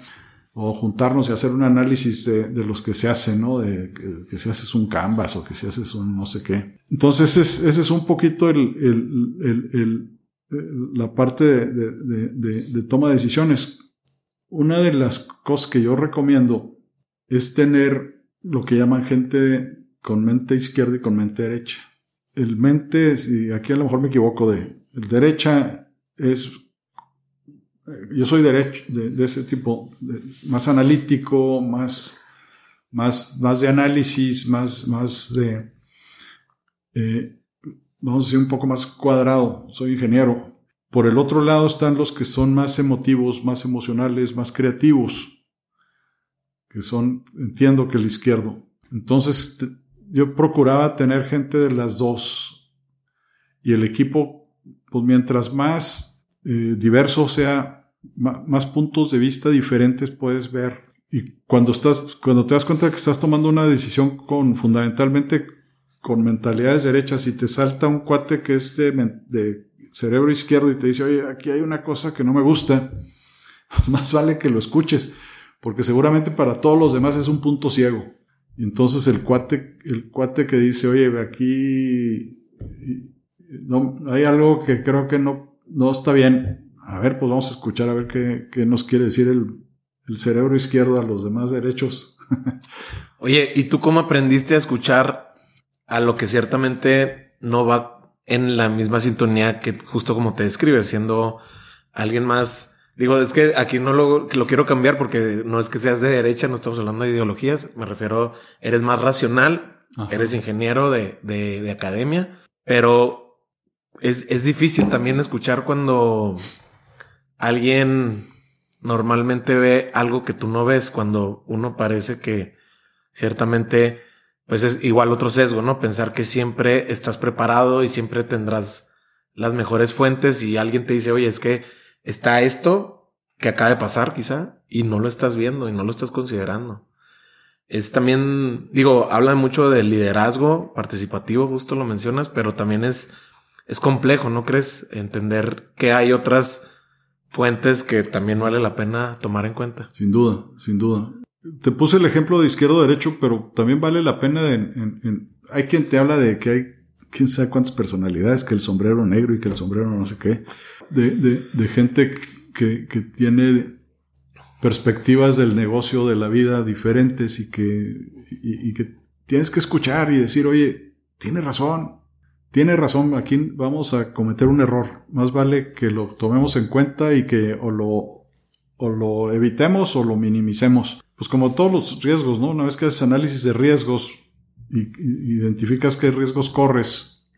O juntarnos y hacer un análisis de, de los que se hacen, ¿no? De que, que, si haces un canvas o que si haces un no sé qué. Entonces, ese, ese es un poquito el, el, el, el la parte de, de, de toma de decisiones. Una de las cosas que yo recomiendo es tener lo que llaman gente con mente izquierda y con mente derecha el mente, si aquí a lo mejor me equivoco de, el derecha es, yo soy derecho, de, ese tipo, más analítico, más, más, más de análisis, más, más de, eh, vamos a decir, un poco más cuadrado, soy ingeniero. Por el otro lado están los que son más emotivos, más emocionales, más creativos, que son, entiendo que el izquierdo. Entonces, yo procuraba tener gente de las dos. Y el equipo, pues mientras más eh, diverso sea, más, puntos de vista diferentes puedes ver. Y cuando estás, cuando te das cuenta que estás tomando una decisión con fundamentalmente con mentalidades derechas y te salta un cuate que es de, de cerebro izquierdo y te dice, oye, aquí hay una cosa que no me gusta, <laughs> más vale que lo escuches, porque seguramente para todos los demás es un punto ciego. Entonces el cuate, el cuate que dice, oye, aquí no, hay algo que creo que no, no está bien. A ver, pues vamos a escuchar a ver qué, qué nos quiere decir el, el cerebro izquierdo a los demás derechos. <laughs> Oye, ¿y tú cómo aprendiste a escuchar a lo que ciertamente no va en la misma sintonía que justo como te describes, siendo alguien más Digo, es que aquí no lo, lo quiero cambiar porque no es que seas de derecha, no estamos hablando de ideologías. Me refiero, eres más racional, eres ingeniero de, de, academia, pero es, es, difícil también escuchar cuando, alguien normalmente ve algo que tú no ves cuando uno parece que ciertamente, pues es igual otro sesgo, ¿no? Pensar que siempre estás preparado y siempre tendrás las mejores fuentes y alguien te dice, oye, es que está esto que acaba de pasar quizá y no lo estás viendo y no lo estás considerando. Es también, digo, habla mucho del liderazgo participativo, justo lo mencionas, pero también es, es complejo, ¿no crees? Entender que hay otras fuentes que también vale la pena tomar en cuenta. Sin duda, sin duda. Te puse el ejemplo de izquierdo-derecho, pero también vale la pena en, hay quien te habla de que hay quién sabe cuántas personalidades, que el sombrero negro y que el sombrero no sé qué, de, de, de gente que, que, tiene perspectivas del negocio, de la vida diferentes y que, y, que tienes que escuchar y decir, oye, tiene razón, tiene razón, aquí vamos a cometer un error. Más vale que lo tomemos en cuenta y que o lo, o lo evitemos o lo minimicemos. Pues como todos los riesgos, ¿no? Una vez que haces análisis de riesgos y, identificas qué riesgos corres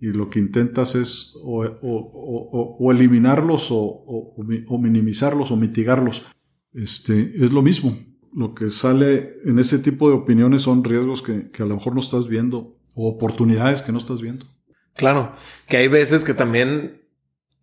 y lo que intentas es o, eliminarlos o, minimizarlos o mitigarlos, este, es lo mismo. Lo que sale en ese tipo de opiniones son riesgos que, que a lo mejor no estás viendo o oportunidades que no estás viendo. Claro, que hay veces que también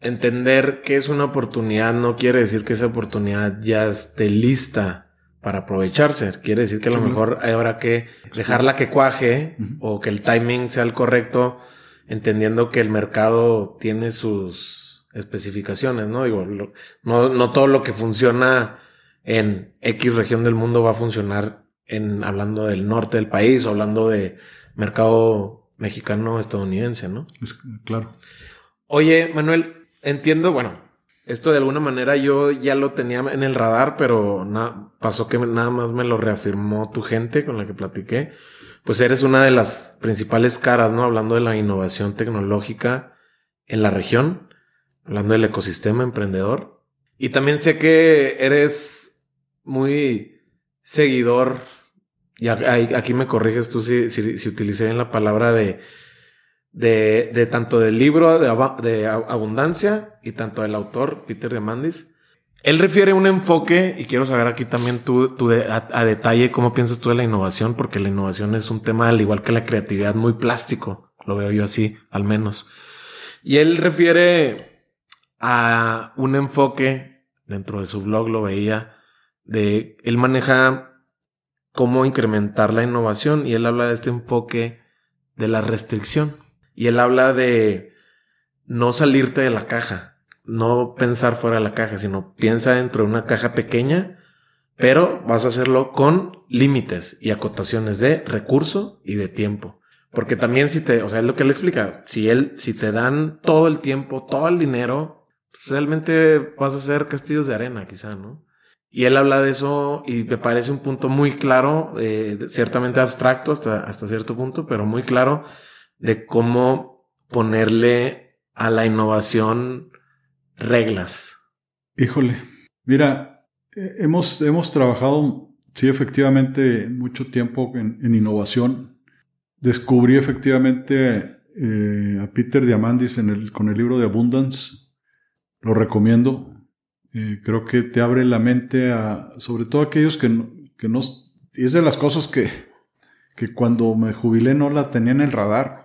entender que es una oportunidad no quiere decir que esa oportunidad ya esté lista para aprovecharse. Quiere decir que a lo mejor habrá que dejarla que cuaje o que el timing sea el correcto, entendiendo que el mercado tiene sus especificaciones, ¿no? Digo, no, no todo lo que funciona en X región del mundo va a funcionar en hablando del norte del país o hablando de mercado mexicano-estadounidense, ¿no? Es, claro. Oye, Manuel, entiendo, bueno, esto de alguna manera yo ya lo tenía en el radar, pero pasó que nada más me lo reafirmó tu gente con la que platiqué. Pues eres una de las principales caras, ¿no? Hablando de la innovación tecnológica en la región, hablando del ecosistema emprendedor. Y también sé que eres muy seguidor y aquí me corriges tú si, si, utilicé bien la palabra de, de, de tanto del libro de, de, Abundancia y tanto del autor Peter Diamandis. Él refiere un enfoque, y quiero saber aquí también tú, tú a, detalle cómo piensas tú de la innovación, porque la innovación es un tema, al igual que la creatividad, muy plástico. Lo veo yo así, al menos. Y él refiere a un enfoque, dentro de su blog lo veía, de él maneja cómo incrementar la innovación y él habla de este enfoque de la restricción y él habla de no salirte de la caja, no pensar fuera de la caja, sino piensa dentro de una caja pequeña, pero vas a hacerlo con límites y acotaciones de recurso y de tiempo. Porque también si te, o sea, es lo que él explica, si él, si te dan todo el tiempo, todo el dinero, pues realmente vas a hacer castillos de arena, quizá, ¿no? Y él habla de eso y me parece un punto muy claro, eh, ciertamente abstracto hasta, hasta cierto punto, pero muy claro de cómo ponerle a la innovación reglas. Híjole, mira, eh, hemos, hemos trabajado, sí, efectivamente, mucho tiempo en, innovación. Descubrí efectivamente eh, a Peter Diamandis en el, con el libro de Abundance. Lo recomiendo. Eh, creo que te abre la mente a, sobre todo aquellos que no, que no, es de las cosas que, que cuando me jubilé no la tenía en el radar.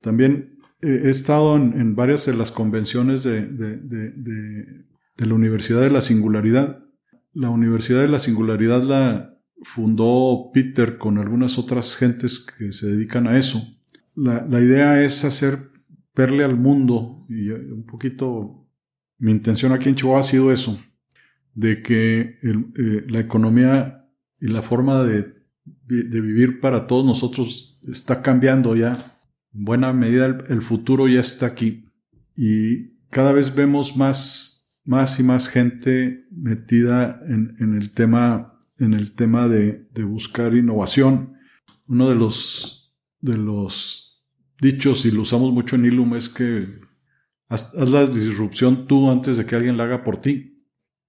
También he estado en, varias de las convenciones de, de, de, de, la Universidad de la Singularidad. La Universidad de la Singularidad la fundó Peter con algunas otras gentes que se dedican a eso. La, la idea es hacer verle al mundo y un poquito mi intención aquí en Chihuahua ha sido eso, de que eh, la economía y la forma de, vivir para todos nosotros está cambiando ya. En buena medida el, futuro ya está aquí y cada vez vemos más, más y más gente metida en, el tema, en el tema de, buscar innovación. Uno de los, de los dichos, y lo usamos mucho en Ilum, es que Haz, la disrupción tú antes de que alguien la haga por ti.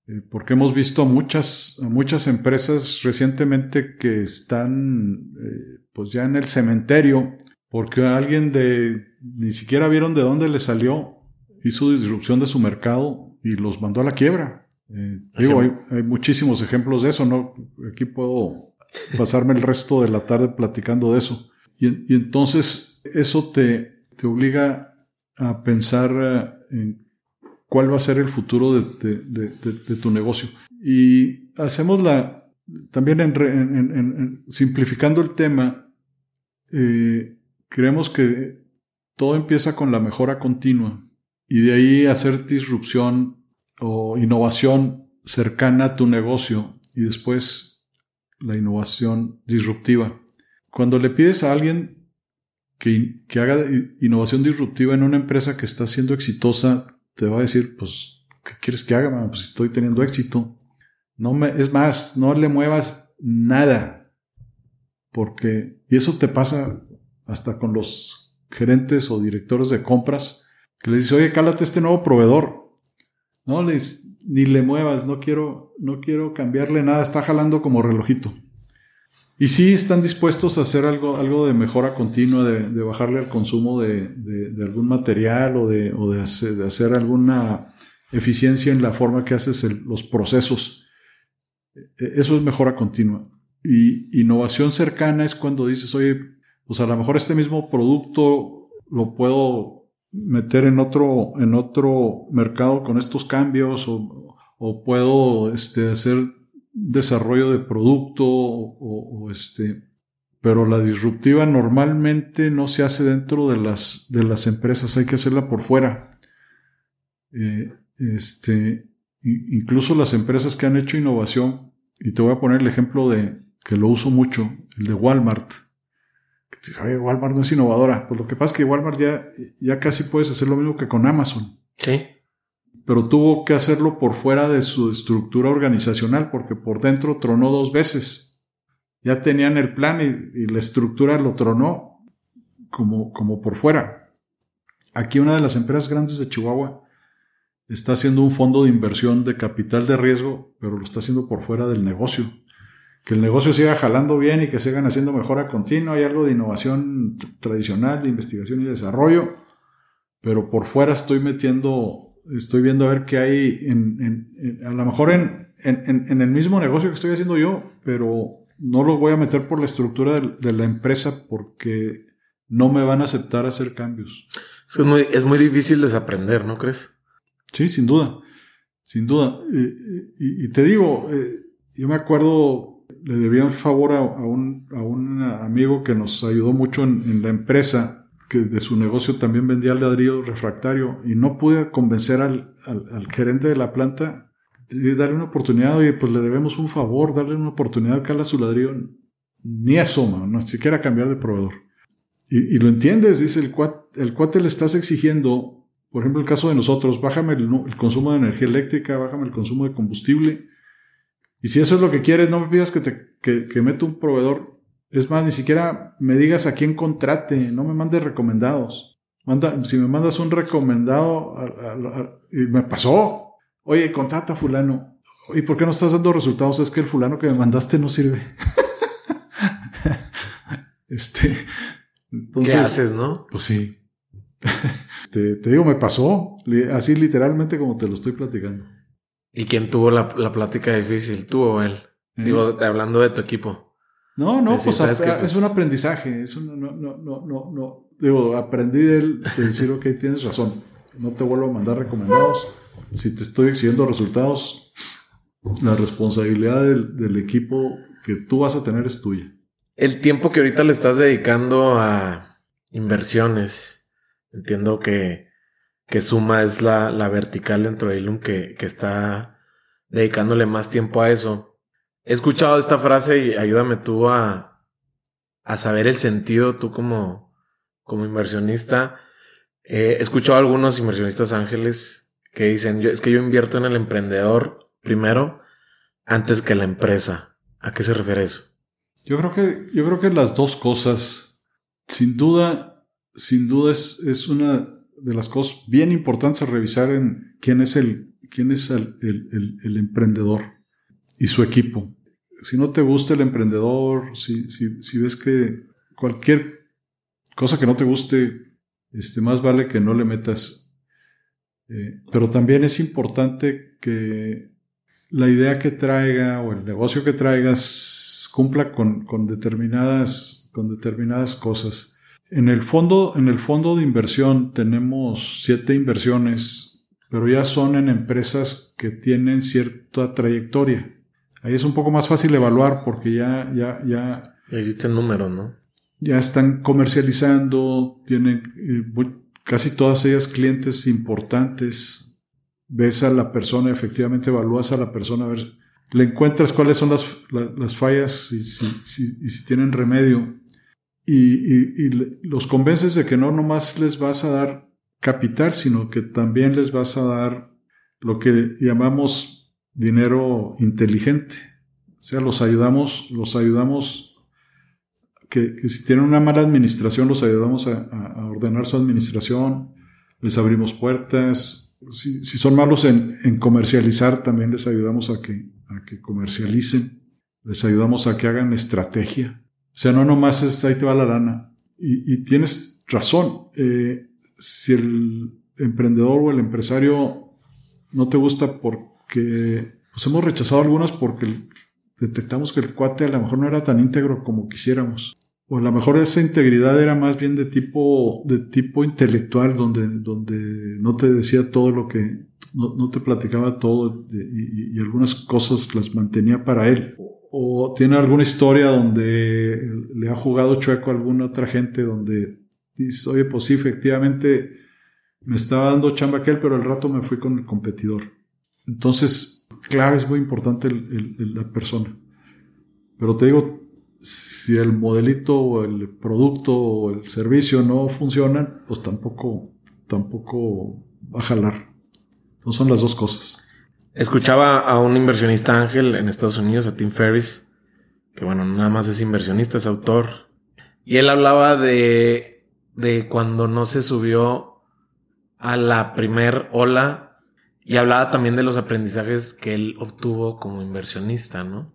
Eh, porque hemos visto muchas, muchas empresas recientemente que están eh, pues ya en el cementerio porque alguien de ni siquiera vieron de dónde le salió, hizo disrupción de su mercado y los mandó a la quiebra. Eh, digo, hay, hay, muchísimos ejemplos de eso, ¿no? Aquí puedo pasarme el resto de la tarde platicando de eso. Y, y entonces eso te, te, obliga a pensar eh, en cuál va a ser el futuro de, de, de tu negocio. Y hacemos la, también en, en, en, simplificando el tema, eh, creemos que todo empieza con la mejora continua y de ahí hacer disrupción o innovación cercana a tu negocio y después la innovación disruptiva. Cuando le pides a alguien que, que haga innovación disruptiva en una empresa que está siendo exitosa, te va a decir, pues, ¿qué quieres que haga? Pues estoy teniendo éxito. No me, es más, no le muevas nada. Porque, y eso te pasa hasta con los gerentes o directores de compras, que les dice, oye, cálate este nuevo proveedor. No les, ni le muevas, no quiero, no quiero cambiarle nada, está jalando como relojito. Y sí están dispuestos a hacer algo, algo de mejora continua, de, de bajarle el consumo de, de, algún material o, de, o hacer, hacer, alguna eficiencia en la forma que haces los procesos. E, eso es mejora continua. Y innovación cercana es cuando dices, oye, pues a lo mejor este mismo producto lo puedo meter en otro, en otro mercado con estos cambios o, puedo este, hacer desarrollo de producto o, o, este, pero la disruptiva normalmente no se hace dentro de las, de las empresas, hay que hacerla por fuera. Eh, este, incluso las empresas que han hecho innovación, y te voy a poner el ejemplo de que lo uso mucho, el de Walmart. Oye, Walmart no es innovadora. Pues lo que pasa es que Walmart ya, ya casi puedes hacer lo mismo que con Amazon. Sí pero tuvo que hacerlo por fuera de su estructura organizacional porque por dentro tronó dos veces. Ya tenían el plan y, y la estructura lo tronó como, como por fuera. Aquí una de las empresas grandes de Chihuahua está haciendo un fondo de inversión de capital de riesgo, pero lo está haciendo por fuera del negocio. Que el negocio siga jalando bien y que sigan haciendo mejora continua. Hay algo de innovación tradicional, de investigación y desarrollo, pero por fuera estoy metiendo estoy viendo a ver qué hay en, en, a lo mejor en, en, el mismo negocio que estoy haciendo yo, pero no lo voy a meter por la estructura de, de la empresa porque no me van a aceptar hacer cambios. Es muy, es muy difícil desaprender, ¿no crees? Sí, sin duda, sin duda. Y, y, y te digo, eh, yo me acuerdo, le debía un favor a, un, amigo que nos ayudó mucho en la empresa que de su negocio también vendía ladrillo refractario y no pude convencer al, gerente de la planta de darle una oportunidad, oye, pues le debemos un favor, darle una oportunidad, cala su ladrillo. Ni asoma, no siquiera cambiar de proveedor. Y, y lo entiendes, dice el cuate, el cuate le estás exigiendo, por ejemplo, el caso de nosotros, bájame el, el consumo de energía eléctrica, bájame el consumo de combustible. Y si eso es lo que quieres, no me pidas que te que, que meta un proveedor es más, ni siquiera me digas a quién contrate, no me mandes recomendados. Manda, si me mandas un recomendado, a, a, a, y me pasó, oye, contrata a fulano. ¿Y por qué no estás dando resultados? Es que el fulano que me mandaste no sirve. <laughs> este, entonces, ¿Qué haces, no? Pues sí. <laughs> Este, te digo, me pasó, así literalmente como te lo estoy platicando. ¿Y quién tuvo la, la plática difícil? ¿Tú o él? ¿Eh? Digo, hablando de tu equipo. No, no, decir, pues, a, es un aprendizaje, es un, no, no, no, no, no, digo, aprendí de él de decir, ok, tienes razón, no te vuelvo a mandar recomendados, si te estoy exigiendo resultados, la responsabilidad del, del equipo que tú vas a tener es tuya. El tiempo que ahorita le estás dedicando a inversiones, entiendo que, que Suma es la, la vertical dentro de Ilum que, que está dedicándole más tiempo a eso. He escuchado esta frase y ayúdame tú a, a saber el sentido, tú como, como inversionista. Eh, he escuchado a algunos inversionistas ángeles que dicen, yo, es que yo invierto en el emprendedor primero antes que la empresa. ¿A qué se refiere eso? Yo creo que, yo creo que las dos cosas, sin duda, sin duda es, es una de las cosas bien importantes a revisar en quién es el, quién es el, el, el, el emprendedor y su equipo. Si no te gusta el emprendedor, si, si, ves que cualquier cosa que no te guste, este, más vale que no le metas. Eh, pero también es importante que la idea que traiga o el negocio que traigas cumpla con, con, determinadas, con determinadas cosas. En el, fondo, en el fondo de inversión tenemos siete inversiones, pero ya son en empresas que tienen cierta trayectoria. Ahí es un poco más fácil evaluar porque ya, ya, ya. Existen números, ¿no? Ya están comercializando, tienen eh, casi todas ellas clientes importantes. Ves a la persona, efectivamente evalúas a la persona, a ver, le encuentras cuáles son las, las, fallas y si, si, si, tienen remedio. Y, los convences de que no nomás les vas a dar capital, sino que también les vas a dar lo que llamamos dinero inteligente. O sea, los ayudamos, los ayudamos que, si tienen una mala administración, los ayudamos a, ordenar su administración, les abrimos puertas. Si, son malos en, comercializar, también les ayudamos a que, a que comercialicen, les ayudamos a que hagan estrategia. O sea, no nomás es ahí te va la lana. Y, tienes razón. Eh, si el emprendedor o el empresario no te gusta por que pues hemos rechazado algunas porque detectamos que el cuate a lo mejor no era tan íntegro como quisiéramos. O a lo mejor esa integridad era más bien de tipo, de tipo intelectual, donde, donde no te decía todo lo que, no, te platicaba todo y, algunas cosas las mantenía para él. O, tiene alguna historia donde le ha jugado chueco a alguna otra gente donde dice, oye, pues sí, efectivamente me estaba dando chamba aquel, pero al rato me fui con el competidor. Entonces, clave es muy importante la persona. Pero te digo, si el modelito o el producto o el servicio no funcionan, pues tampoco, tampoco va a jalar. Son las dos cosas. Escuchaba a un inversionista ángel en Estados Unidos, a Tim Ferriss, que bueno, nada más es inversionista, es autor. Y él hablaba de, de cuando no se subió a la primer ola y hablaba también de los aprendizajes que él obtuvo como inversionista, ¿no?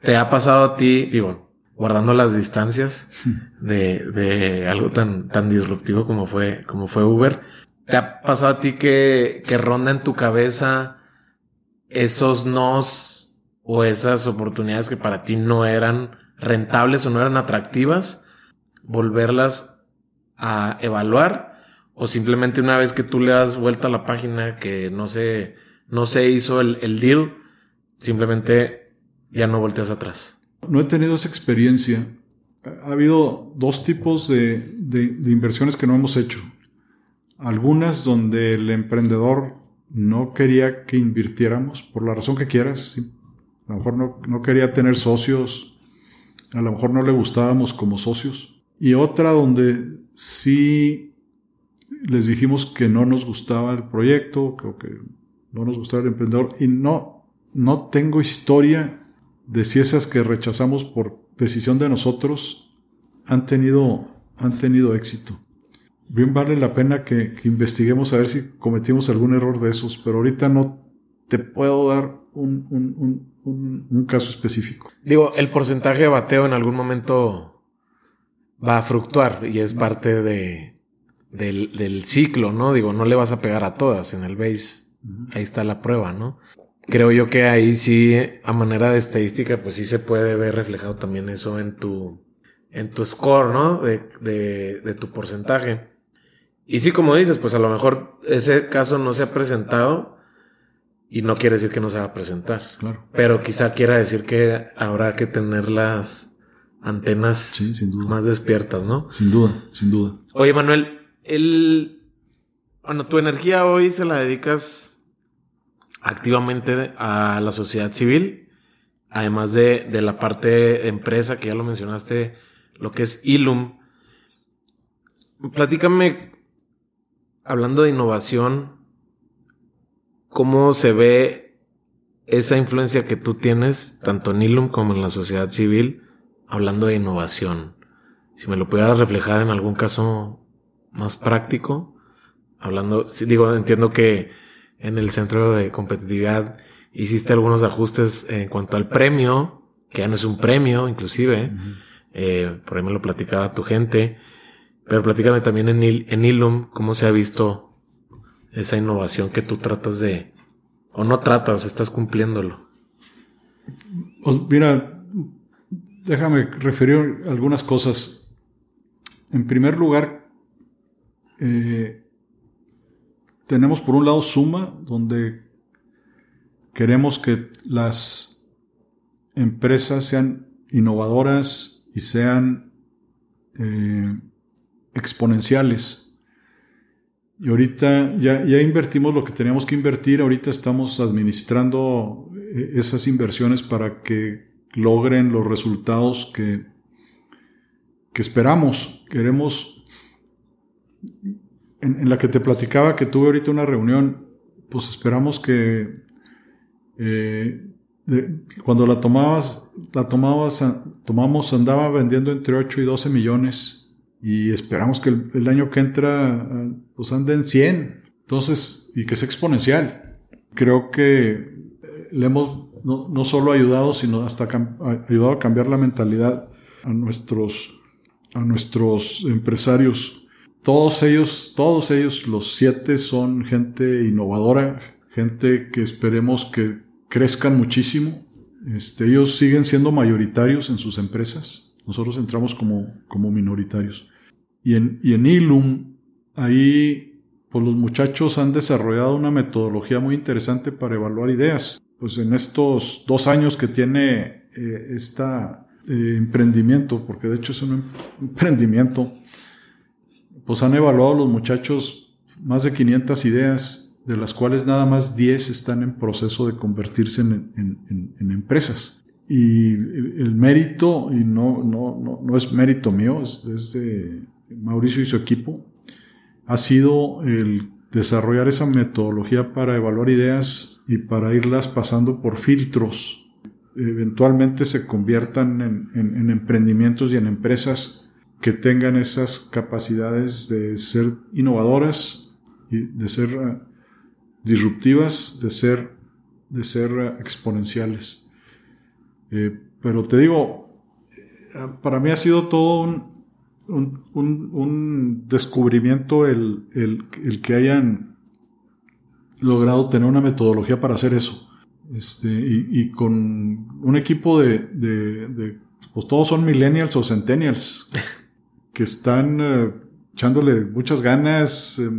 ¿Te ha pasado a ti, digo, guardando las distancias <laughs> de, de algo tan, tan disruptivo como fue, como fue Uber? ¿Te ha pasado a ti que, ronda en tu cabeza esos nos o esas oportunidades que para ti no eran rentables o no eran atractivas? Volverlas a evaluar o simplemente una vez que tú le das vuelta a la página que no se, no se hizo el, el deal, simplemente ya no volteas atrás. No he tenido esa experiencia. Ha habido dos tipos de, de, inversiones que no hemos hecho. Algunas donde el emprendedor no quería que invirtiéramos, por la razón que quieras. A lo mejor no, no, quería tener socios, a lo mejor no le gustábamos como socios. Y otra donde sí les dijimos que no nos gustaba el proyecto, que, que no nos gustaba el emprendedor y no, no tengo historia de si esas que rechazamos por decisión de nosotros han tenido, han tenido éxito. Bien vale la pena que, investiguemos a ver si cometimos algún error de esos, pero ahorita no te puedo dar un, un, un, un caso específico. Digo, el porcentaje de bateo en algún momento va a fluctuar y es parte de, del, del ciclo, ¿no? Digo, no le vas a pegar a todas en el base. Ahí está la prueba, ¿no? Creo yo que ahí sí, a manera de estadística, pues sí se puede ver reflejado también eso en tu, en tu score, ¿no? De, de, de tu porcentaje. Y sí, como dices, pues a lo mejor ese caso no se ha presentado y no quiere decir que no se va a presentar. Claro. Pero quizá quiera decir que habrá que tener las antenas más despiertas, ¿no? Sin duda, sin duda. Oye, Manuel, el, bueno, tu energía hoy se la dedicas activamente a la sociedad civil, además de, de la parte de empresa que ya lo mencionaste, lo que es Ilum. Platícame, hablando de innovación, cómo se ve esa influencia que tú tienes, tanto en Ilum como en la sociedad civil, hablando de innovación. Si me lo pudieras reflejar en algún caso más práctico. Hablando, digo, entiendo que en el centro de competitividad hiciste algunos ajustes en cuanto al premio, que ya no es un premio, inclusive. Eh, por ahí me lo platicaba tu gente. Pero platícame también en, en Ilum cómo se ha visto esa innovación que tú tratas de, o no tratas, estás cumpliéndolo? Pues, mira, déjame referir algunas cosas. En primer lugar, eh, tenemos por un lado Suma, donde queremos que las empresas sean innovadoras y sean eh, exponenciales. Y ahorita ya, ya invertimos lo que teníamos que invertir, ahorita estamos administrando eh, esas inversiones para que logren los resultados que, que esperamos. Queremos, en, la que te platicaba que tuve ahorita una reunión, pues esperamos que eh, cuando la tomabas, la tomabas, tomamos, andaba vendiendo entre 8 y 12 millones y esperamos que el, año que entra pues ande en 100. Entonces, y que sea exponencial. Creo que eh, le hemos no, no solo ayudado, sino hasta ayudado a cambiar la mentalidad a nuestros, a nuestros empresarios. Todos ellos, todos ellos, los siete, son gente innovadora, gente que esperemos que crezcan muchísimo. Este, ellos siguen siendo mayoritarios en sus empresas. Nosotros entramos como, como minoritarios. Y en, y en Ilum, ahí, pues los muchachos han desarrollado una metodología muy interesante para evaluar ideas pues en estos dos años que tiene este emprendimiento, porque de hecho es un em-, emprendimiento, pues han evaluado los muchachos más de 500 ideas, de las cuales nada más 10 están en proceso de convertirse en, empresas. Y el, mérito, y no, no, no, es mérito mío, es de Mauricio y su equipo, ha sido el desarrollar esa metodología para evaluar ideas y para irlas pasando por filtros. Eventualmente se conviertan en, emprendimientos y en empresas que tengan esas capacidades de ser innovadoras y de ser eh, disruptivas, de ser, de ser eh, exponenciales. Eh, pero te digo, para mí ha sido todo un, un, un, descubrimiento el, el, que hayan logrado tener una metodología para hacer eso. Este, y, con un equipo de, de, pues todos son millennials o centennials, <laughs> que están eh, echándole muchas ganas, eh,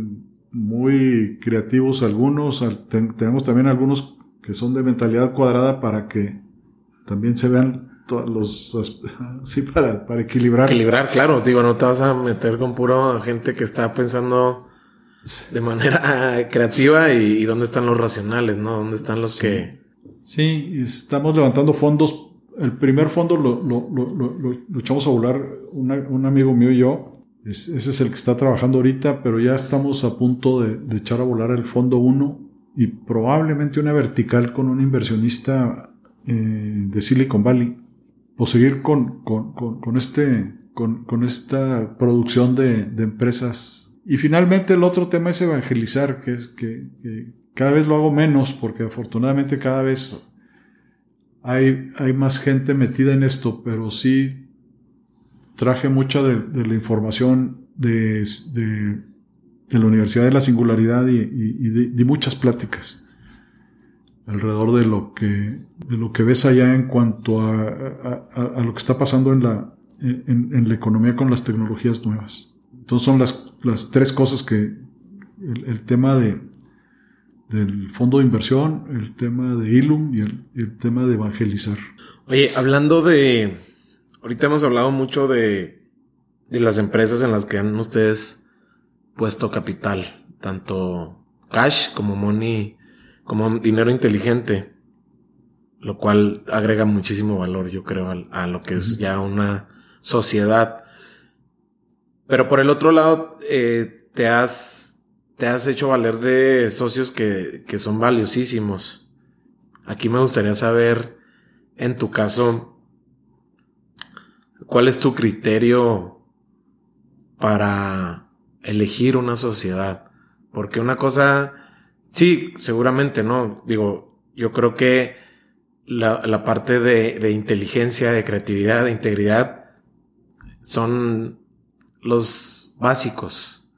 muy creativos algunos, tenemos también algunos que son de mentalidad cuadrada para que también se vean los <laughs> sí para, para equilibrar. Equilibrar, claro, digo, no te vas a meter con puro gente que está pensando de manera <laughs> creativa y, dónde están los racionales, ¿no? ¿Dónde están los que... Sí, estamos levantando fondos. El primer fondo lo, lo, lo, echamos a volar un amigo mío y yo. ese es el que está trabajando ahorita, pero ya estamos a punto de, de echar a volar el fondo 1 y probablemente una vertical con un inversionista eh, de Silicon Valley o seguir con, con, con, este, con, esta producción de, de, empresas. Y finalmente el otro tema es evangelizar, que es que, cada vez lo hago menos porque afortunadamente cada vez hay, hay más gente metida en esto, pero sí traje mucha de, la información de, de, la Universidad de la Singularidad y, y, muchas pláticas alrededor de lo que, de lo que ves allá en cuanto a, a, lo que está pasando en la, en, la economía con las tecnologías nuevas. Entonces son las, las tres cosas que el, el, tema de, del fondo de inversión, el tema de Ilum y el, el tema de evangelizar. Oye, hablando de, ahorita hemos hablado mucho de, de las empresas en las que han ustedes puesto capital, tanto cash como money como dinero inteligente, lo cual agrega muchísimo valor, yo creo, a, lo que es ya una sociedad. Pero por el otro lado, eh, te has, te has hecho valer de socios que, que son valiosísimos. Aquí me gustaría saber, en tu caso, cuál es tu criterio para elegir una sociedad. Porque una cosa Sí, seguramente, ¿no? Digo, yo creo que la, la parte de, de, inteligencia, de creatividad, de integridad son los básicos.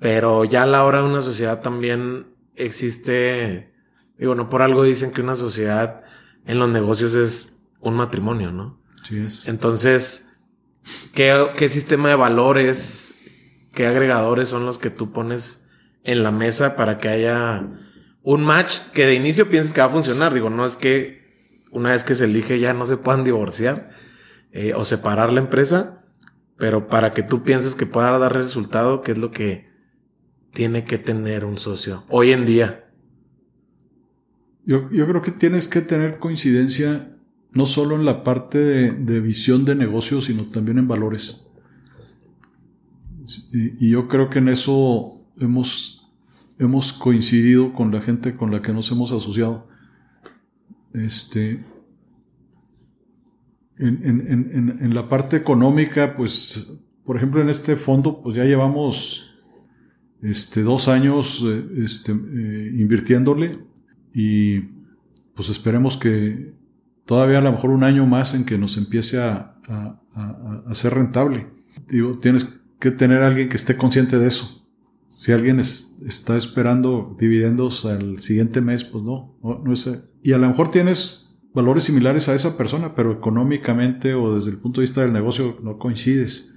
Pero ya a la hora de una sociedad también existe, digo, no por algo dicen que una sociedad en los negocios es un matrimonio, ¿no? Sí es. Entonces, ¿qué, qué sistema de valores, qué agregadores son los que tú pones en la mesa para que haya un match que de inicio pienses que va a funcionar? Digo, no es que una vez que se elige ya no se puedan divorciar eh, o separar la empresa, pero para que tú pienses que pueda dar resultado, ¿qué es lo que tiene que tener un socio hoy en día? Yo, yo creo que tienes que tener coincidencia no solo en la parte de, visión de negocio, sino también en valores. Y, yo creo que en eso hemos, hemos coincidido con la gente con la que nos hemos asociado. Este, en, en, en, en la parte económica, pues, por ejemplo, en este fondo, pues ya llevamos este, dos años este, eh, invirtiéndole y pues esperemos que todavía a lo mejor un año más en que nos empiece a, a, a, a ser rentable. Digo, tienes que tener a alguien que esté consciente de eso. Si alguien es, está esperando dividendos al siguiente mes, pues no, no, es. Y a lo mejor tienes valores similares a esa persona, pero económicamente o desde el punto de vista del negocio no coincides.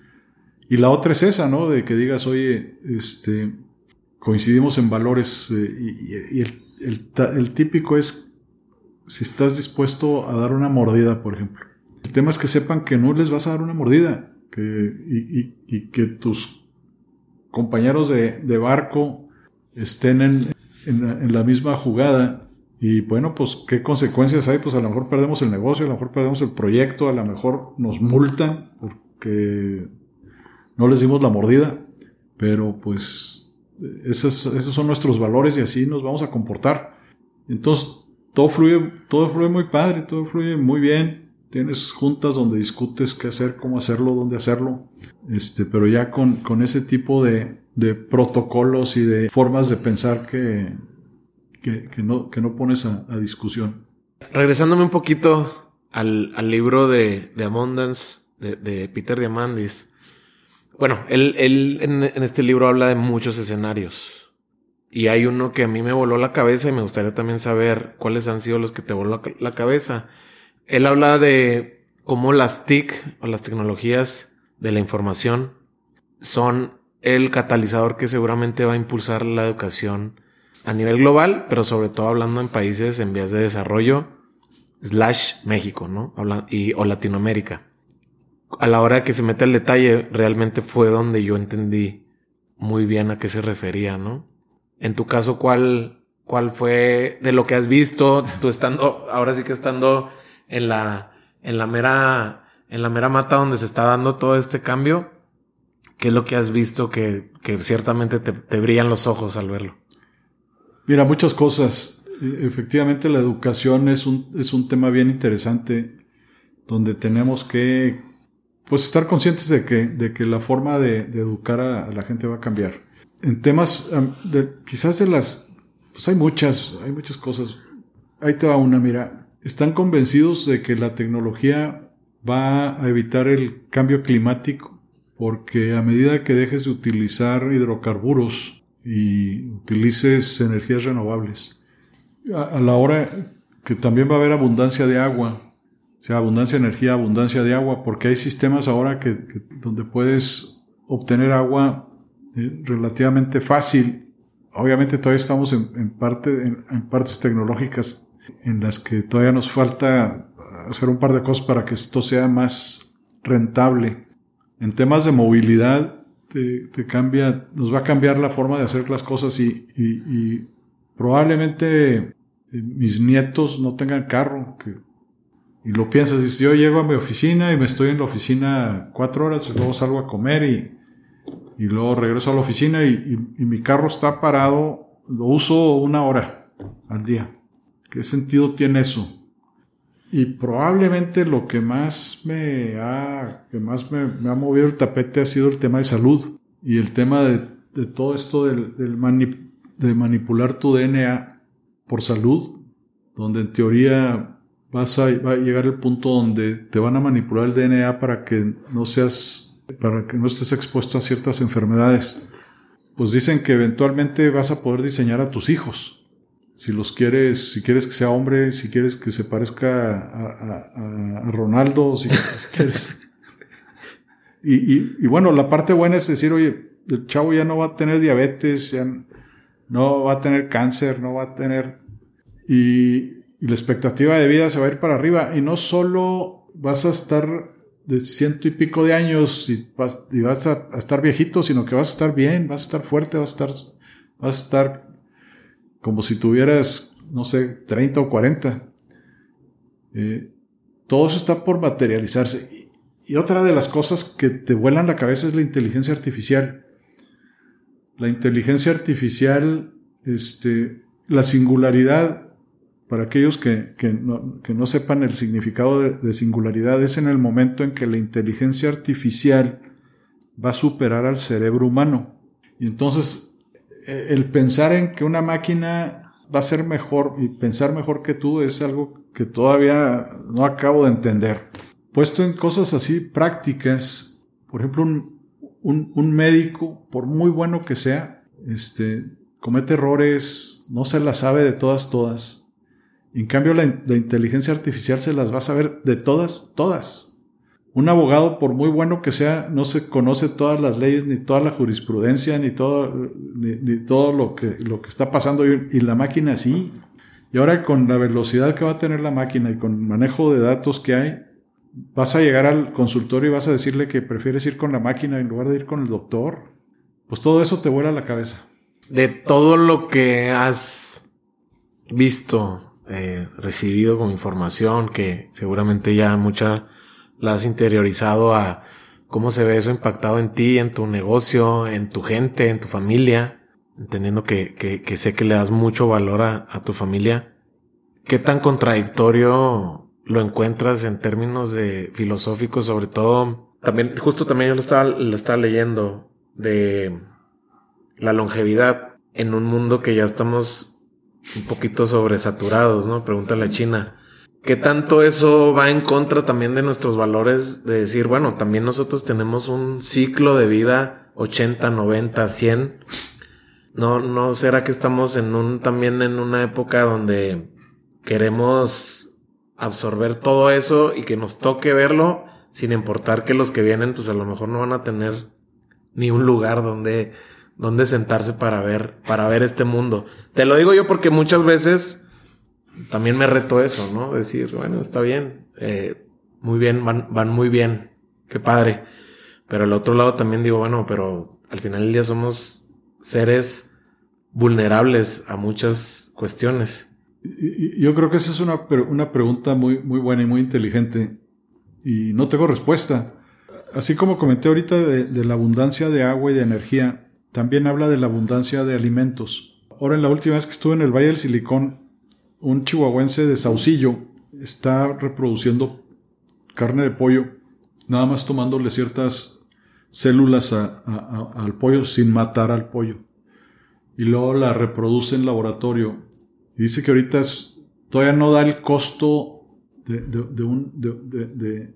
Y la otra es esa, ¿no? De que digas, oye, este, coincidimos en valores eh, y, el, el, típico es si estás dispuesto a dar una mordida, por ejemplo. El tema es que sepan que no les vas a dar una mordida que, y, y que tus compañeros de, de barco estén en, en, en la misma jugada y bueno, pues, ¿qué consecuencias hay? Pues a lo mejor perdemos el negocio, a lo mejor perdemos el proyecto, a lo mejor nos multan porque no les dimos la mordida. Pero pues, esos, esos son nuestros valores y así nos vamos a comportar. Entonces, todo fluye, todo fluye muy padre, todo fluye muy bien. Tienes juntas donde discutes qué hacer, cómo hacerlo, dónde hacerlo. Este, pero ya con, con ese tipo de, de protocolos y de formas de pensar que, que, no, que no pones a, discusión. Regresándome un poquito al, al libro de, de Abundance de, de, Peter Diamandis. Bueno, él, él en, este libro habla de muchos escenarios. Y hay uno que a mí me voló la cabeza y me gustaría también saber cuáles han sido los que te voló la cabeza. Él habla de cómo las TIC o las tecnologías de la información son el catalizador que seguramente va a impulsar la educación a nivel global, pero sobre todo hablando en países en vías de desarrollo, slash México, ¿no? Habla y, o Latinoamérica. A la hora que se mete el detalle, realmente fue donde yo entendí muy bien a qué se refería, ¿no? En tu caso, ¿cuál, cuál fue de lo que has visto, tú estando, ahora sí que estando en la, en la mera, en la mera mata donde se está dando todo este cambio? ¿Qué es lo que has visto que, que ciertamente te, te brillan los ojos al verlo? Mira, muchas cosas. E, efectivamente, la educación es un, es un tema bien interesante donde tenemos que pues, estar conscientes de que, de que la forma de, educar a, a, la gente va a cambiar. En temas, de, quizás de las, pues hay muchas, hay muchas cosas. Ahí te va una, mira. Están convencidos de que la tecnología va a evitar el cambio climático porque a medida que dejes de utilizar hidrocarburos, y utilices energías renovables. A, la hora que también va a haber abundancia de agua, o sea, abundancia de energía, abundancia de agua, porque hay sistemas ahora que, donde puedes obtener agua eh, relativamente fácil. Obviamente todavía estamos en partes tecnológicas en las que todavía nos falta hacer un par de cosas para que esto sea más rentable. En temas de movilidad, te, cambia, nos va a cambiar la forma de hacer las cosas y, probablemente eh, mis nietos no tengan carro. Y lo piensas, y si yo llego a mi oficina y me estoy en la oficina cuatro horas, luego salgo a comer y, y luego regreso a la oficina y, mi carro está parado, lo uso una hora al día. ¿Qué sentido tiene eso? Y probablemente lo que más me ha, que más me, me, ha movido el tapete ha sido el tema de salud y el tema de, de todo esto del, del mani, de manipular tu DNA por salud, donde en teoría vas a, va a llegar el punto donde te van a manipular el DNA para que no seas, para que no estés expuesto a ciertas enfermedades. pues dicen que eventualmente vas a poder diseñar a tus hijos. Si los quieres, si quieres que sea hombre, si quieres que se parezca a, Ronaldo, si, <laughs> quieres. Y, bueno, la parte buena es decir, oye, el chavo ya no va a tener diabetes, ya no va a tener cáncer, no va a tener... Y, y la expectativa de vida se va a ir para arriba. Y no solo vas a estar de ciento y pico de años y vas, vas a, estar viejito, sino que vas a estar bien, vas a estar fuerte, vas a estar, vas a estar como si tuvieras, no sé, 30 o 40. Eh, todo eso está por materializarse. Y, otra de las cosas que te vuelan la cabeza es la inteligencia artificial. La inteligencia artificial, este, la singularidad para aquellos que, no, sepan el significado de, singularidad, es en el momento en que la inteligencia artificial va a superar al cerebro humano. Y entonces, el pensar en que una máquina va a ser mejor y pensar mejor que tú es algo que todavía no acabo de entender. Puesto en cosas así prácticas, por ejemplo, un, un médico, por muy bueno que sea, este, comete errores, no se la sabe de todas, todas en cambio, la, inteligencia artificial se las va a saber de todas, todas. Un abogado, por muy bueno que sea, no se conoce todas las leyes, ni toda la jurisprudencia, ni todo, ni, todo lo, que, lo que está pasando. Y, la máquina sí. Y ahora con la velocidad que va a tener la máquina y con el manejo de datos que hay, vas a llegar al consultorio y vas a decirle que prefieres ir con la máquina en lugar de ir con el doctor. Pues todo eso te vuela la cabeza. De todo lo que has visto eh, recibido como información que seguramente ya mucha la has interiorizado a cómo se ve eso impactado en ti, en tu negocio, en tu gente, en tu familia, entendiendo que, que, sé que le das mucho valor a, a, tu familia. ¿Qué tan contradictorio lo encuentras en términos de filosóficos, sobre todo? También, justo también yo lo estaba, lo estaba leyendo de la longevidad en un mundo que ya estamos un poquito sobresaturados, ¿no? Pregunta la China. ¿Qué tanto eso va en contra también de nuestros valores de decir, bueno, también nosotros tenemos un ciclo de vida 80, 90, 100? No, no será que estamos en un, también en una época donde queremos absorber todo eso y que nos toque verlo sin importar que los que vienen, pues a lo mejor no van a tener ni un lugar donde dónde sentarse para ver, para ver este mundo. Te lo digo yo porque muchas veces también me reto eso, ¿no? Decir, bueno, está bien, eh, muy bien, van, van muy bien, qué padre. Pero al otro lado también digo, bueno, pero al final del día somos seres vulnerables a muchas cuestiones. Yo creo que esa es una, una pregunta muy, muy buena y muy inteligente. Y no tengo respuesta. Así como comenté ahorita de la abundancia de agua y de energía, también habla de la abundancia de alimentos. Ahora, en la última vez que estuve en el Valle del Silicón, un chihuahuense de Saucillo está reproduciendo carne de pollo, nada más tomándole ciertas células al pollo sin matar al pollo. Y luego la reproduce en laboratorio. Y dice que ahorita todavía no da el costo del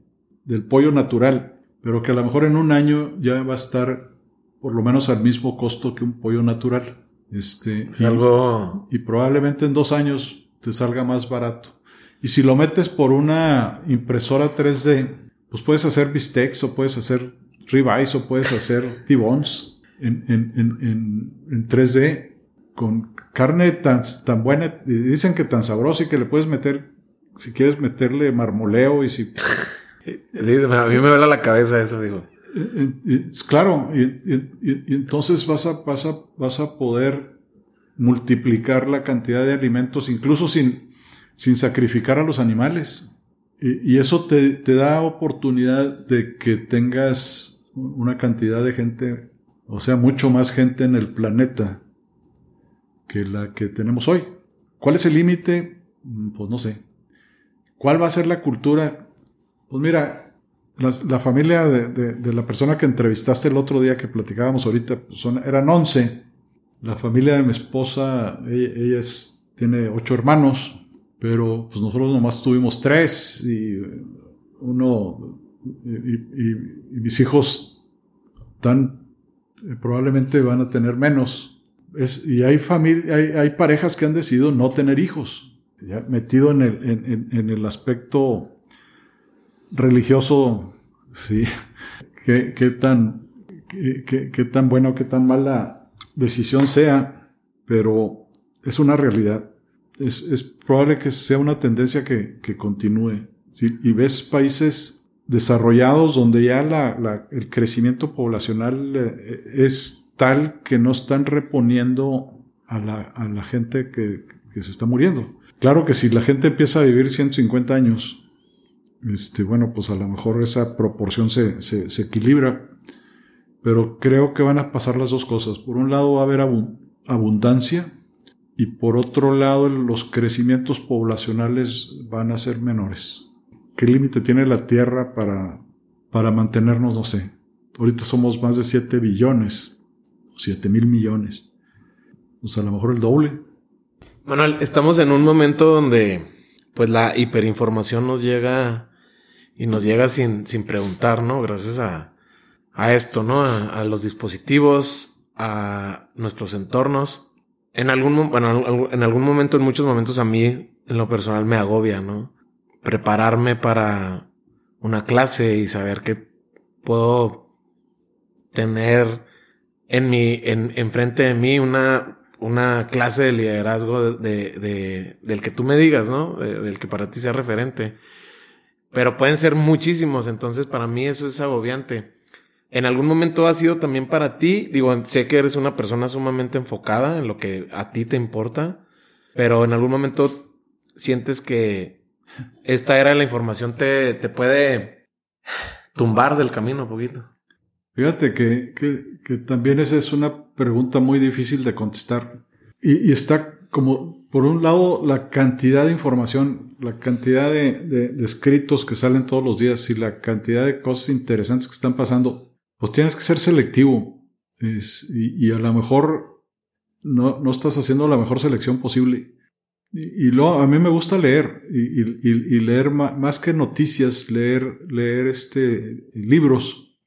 pollo natural, pero que a lo mejor en un año ya va a estar por lo menos al mismo costo que un pollo natural. Este, y, algo... y probablemente en dos años te salga más barato. Y si lo metes por una impresora 3D, pues puedes hacer bistecs o puedes hacer ribeyes o puedes hacer <laughs> t-bones en, en, en, en, 3D con carne tan, tan buena, dicen que tan sabrosa y que le puedes meter, si quieres meterle marmoleo y si... <laughs> Sí, a mí me vuela la cabeza eso, digo claro, y, entonces vas a, vas, a, vas a poder multiplicar la cantidad de alimentos incluso sin, sin sacrificar a los animales. Y, eso te, te, da oportunidad de que tengas una cantidad de gente, o sea, mucho más gente en el planeta que la que tenemos hoy. ¿Cuál es el límite? Pues no sé. ¿Cuál va a ser la cultura? Pues mira, la, familia de, la persona que entrevistaste el otro día que platicábamos ahorita, pues son, eran 11. La familia de mi esposa, ella, tiene ocho hermanos, pero pues nosotros nomás tuvimos tres y uno, y, mis hijos están eh, probablemente van a tener menos. Es, y hay, familia, hay, hay, parejas que han decidido no tener hijos, metido en el, en, el aspecto religioso, sí, <laughs> qué, qué tan, qué, qué, tan buena o qué tan mala decisión sea, pero es una realidad. Es, probable que sea una tendencia que, que continúe. Y ves países desarrollados donde ya el crecimiento poblacional eh, es tal que no están reponiendo a la, gente que, se está muriendo. Claro que si la gente empieza a vivir 150 años, este, bueno, pues a lo mejor esa proporción se equilibra, pero creo que van a pasar las dos cosas. Por un lado va a haber abundancia y por otro lado los crecimientos poblacionales van a ser menores. ¿Qué límite tiene la Tierra para, para mantenernos? No sé. Ahorita somos más de 7 billones, 7 mil millones. Pues a lo mejor el doble. Manuel, estamos en un momento donde pues la hiperinformación nos llega y nos llega sin, sin preguntar, ¿no? Gracias a, a esto, ¿no? A, los dispositivos, a nuestros entornos. En algún, bueno, en algún momento, en muchos momentos a mí, en lo personal, me agobia, ¿no? prepararme para una clase y saber que puedo tener en mi, en, enfrente de mí una, una clase de liderazgo de, de, del que tú me digas, ¿no? del que para ti sea referente. Pero pueden ser muchísimos, entonces para mí eso es agobiante. En algún momento ha sido también para ti, digo, sé que eres una persona sumamente enfocada en lo que a ti te importa, pero en algún momento sientes que esta era la información te, te puede tumbar del camino un poquito. Fíjate que, que, que, también esa es una pregunta muy difícil de contestar. Y, está como, por un lado, la cantidad de información, la cantidad de, de, de, escritos que salen todos los días y la cantidad de cosas interesantes que están pasando, pues tienes que ser selectivo. Es, y, y, a lo mejor no, no estás haciendo la mejor selección posible. Y, luego a mí me gusta leer y, y, leer más que noticias, leer, leer este, libros.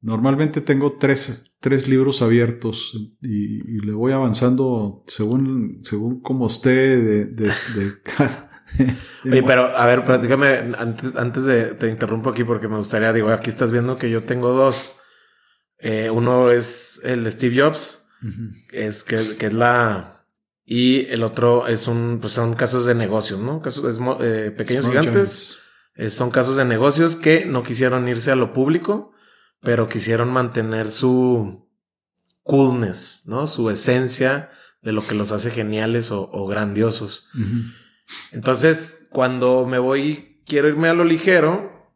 Normalmente tengo tres, tres libros abiertos y, le voy avanzando según, según como esté de, de, <laughs> Oye, pero a ver, platícame antes, antes de te interrumpo aquí porque me gustaría, digo, aquí estás viendo que yo tengo dos. Eh, uno es el de Steve Jobs, es que, que es la, y el otro es un, pues son casos de negocios, ¿no? Casos eh, pequeños gigantes. Eh, son casos de negocios que no quisieron irse a lo público, pero quisieron mantener su coolness, ¿no? Su esencia de lo que los hace geniales o, grandiosos. Entonces, cuando me voy, quiero irme a lo ligero,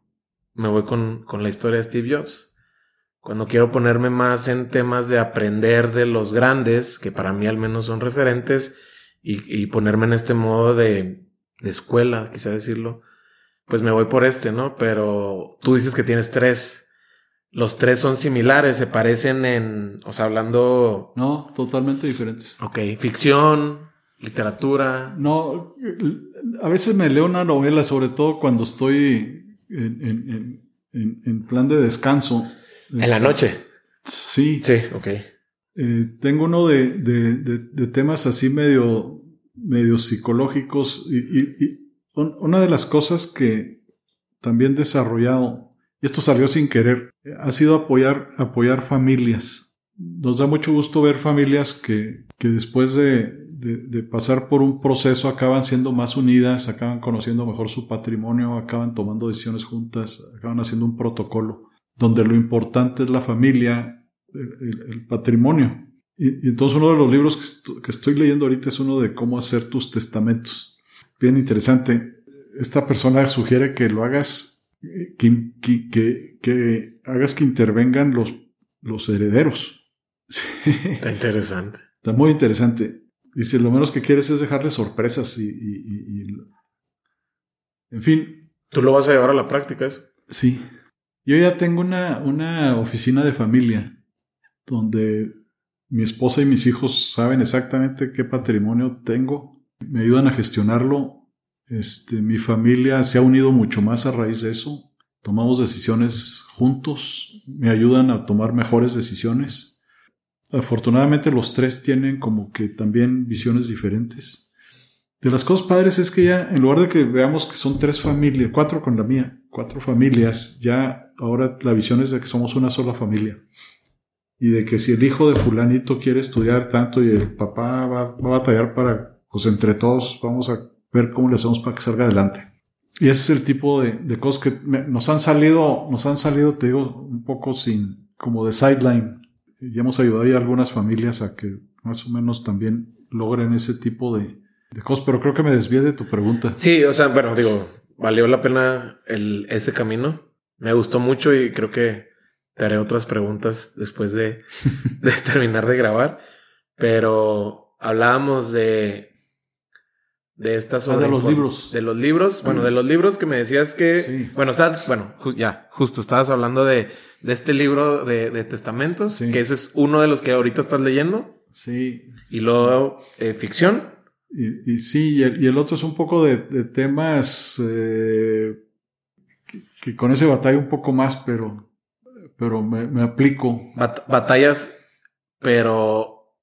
me voy con, con la historia de Steve Jobs cuando quiero ponerme más en temas de aprender de los grandes, que para mí al menos son referentes, y, ponerme en este modo de, de, escuela, quizá decirlo, pues me voy por este, ¿no? Pero tú dices que tienes tres. Los tres son similares, se parecen en, o sea, hablando... No, totalmente diferentes. Ok, ficción, literatura. No, a veces me leo una novela, sobre todo cuando estoy en, en, en plan de descanso ¿En la noche? Sí. Sí, ok. Eh, tengo uno de, de, de, temas así medio, medio psicológicos y, y, una de las cosas que también desarrollado, y esto salió sin querer, ha sido apoyar, apoyar familias. Nos da mucho gusto ver familias que, que después de, de, pasar por un proceso acaban siendo más unidas, acaban conociendo mejor su patrimonio, acaban tomando decisiones juntas, acaban haciendo un protocolo donde lo importante es la familia, el, patrimonio. Y, entonces uno de los libros que, estoy leyendo ahorita es uno de cómo hacer tus testamentos. Bien interesante. Esta persona sugiere que lo hagas, que, que, que hagas que intervengan los, los herederos. <laughs> Está interesante. Está muy interesante. Dice, lo menos que quieres es dejarle sorpresas y, y, y, en fin. ¿Tú lo vas a llevar a la práctica eso? Sí. Yo ya tengo una, una oficina de familia donde mi esposa y mis hijos saben exactamente qué patrimonio tengo, me ayudan a gestionarlo. Este, mi familia se ha unido mucho más a raíz de eso. Tomamos decisiones juntos, me ayudan a tomar mejores decisiones. afortunadamente los tres tienen como que también visiones diferentes. De las cosas padres es que ya, en lugar de que veamos que son tres familias, cuatro con la mía, cuatro familias, ya ahora la visión es de que somos una sola familia. Y de que si el hijo de fulanito quiere estudiar tanto y el papá va, va a batallar para, pues entre todos vamos a ver cómo le hacemos para que salga adelante. Y ese es el tipo de, de cosas que me- nos han salido, nos han salido, te digo, un poco sin, como de sideline. Y hemos ayudado ya a algunas familias a que más o menos también logren ese tipo de, de cosas, pero creo que me desvié de tu pregunta. Sí, o sea, bueno, digo, valió la pena el, ese camino. Me gustó mucho y creo que te haré otras preguntas después de, <laughs> de terminar de grabar. Pero hablábamos de de estas Ah, de los libros. De los libros. Bueno, de los libros que me decías que. Sí. Bueno, estás, bueno, ju- ya, justo estabas hablando de, de este libro de, de testamentos, Sí. que ese es uno de los que ahorita estás leyendo. Sí. Y luego eh, ficción. Y, y sí, y el, y el otro es un poco de, de temas eh, que, que con ese batalla un poco más, pero, pero me, me aplico. Bat- batallas, pero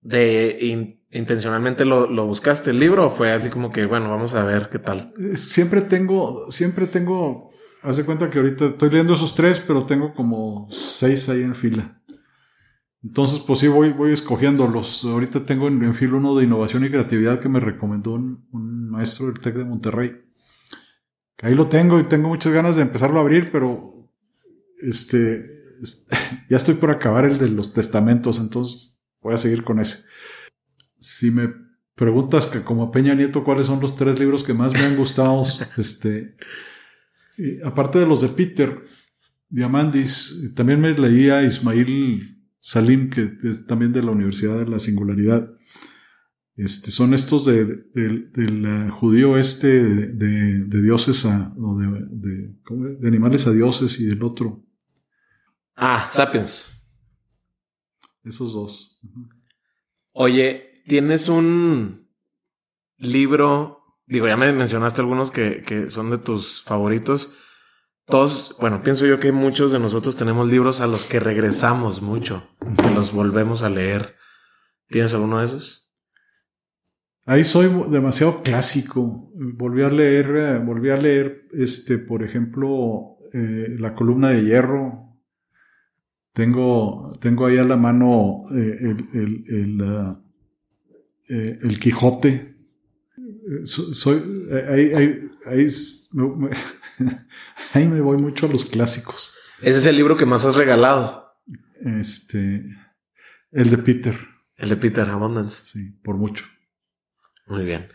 de in- intencionalmente lo, lo buscaste el libro o fue así como que, bueno, vamos a ver qué tal. Eh, Siempre tengo, siempre tengo, haz de cuenta que ahorita estoy leyendo esos tres, pero tengo como seis ahí en fila. Entonces, pues sí, voy, voy escogiéndolos. Ahorita tengo en, en fila uno de innovación y creatividad que me recomendó un, un maestro del TEC de Monterrey. Que ahí lo tengo y tengo muchas ganas de empezarlo a abrir, pero este, es- <laughs> ya estoy por acabar el de los testamentos, entonces voy a seguir con ese. Si me preguntas que como Peña Nieto cuáles son los tres libros que más me han gustado, <laughs> este, y aparte de los de Peter Diamandis, también me leía Ismail Salim, que es también de la Universidad de la Singularidad. Este, son estos de, de- del eh, judío este de, de- dioses a, o de, de- ¿cómo es? de animales a dioses y del otro. Ah, Sapiens. Esos dos. Oye, tienes un libro, digo, ya me mencionaste algunos que, que son de tus favoritos. Todos, bueno, pienso yo que muchos de nosotros tenemos libros a los que regresamos mucho, que los volvemos a leer. ¿Tienes alguno de esos? Ahí soy demasiado clásico. Volví a leer, eh, volví a leer, este, por ejemplo, eh, la columna de hierro. Tengo, tengo ahí a la mano eh, el, el, el, eh, el Quijote. So- soy, ahí, ahí, ahí, es- me- me- <laughs> ahí me voy mucho a los clásicos. Ese es el libro que más has regalado, Este, el de Peter, el de Peter Abundance. sí, por mucho. Muy bien.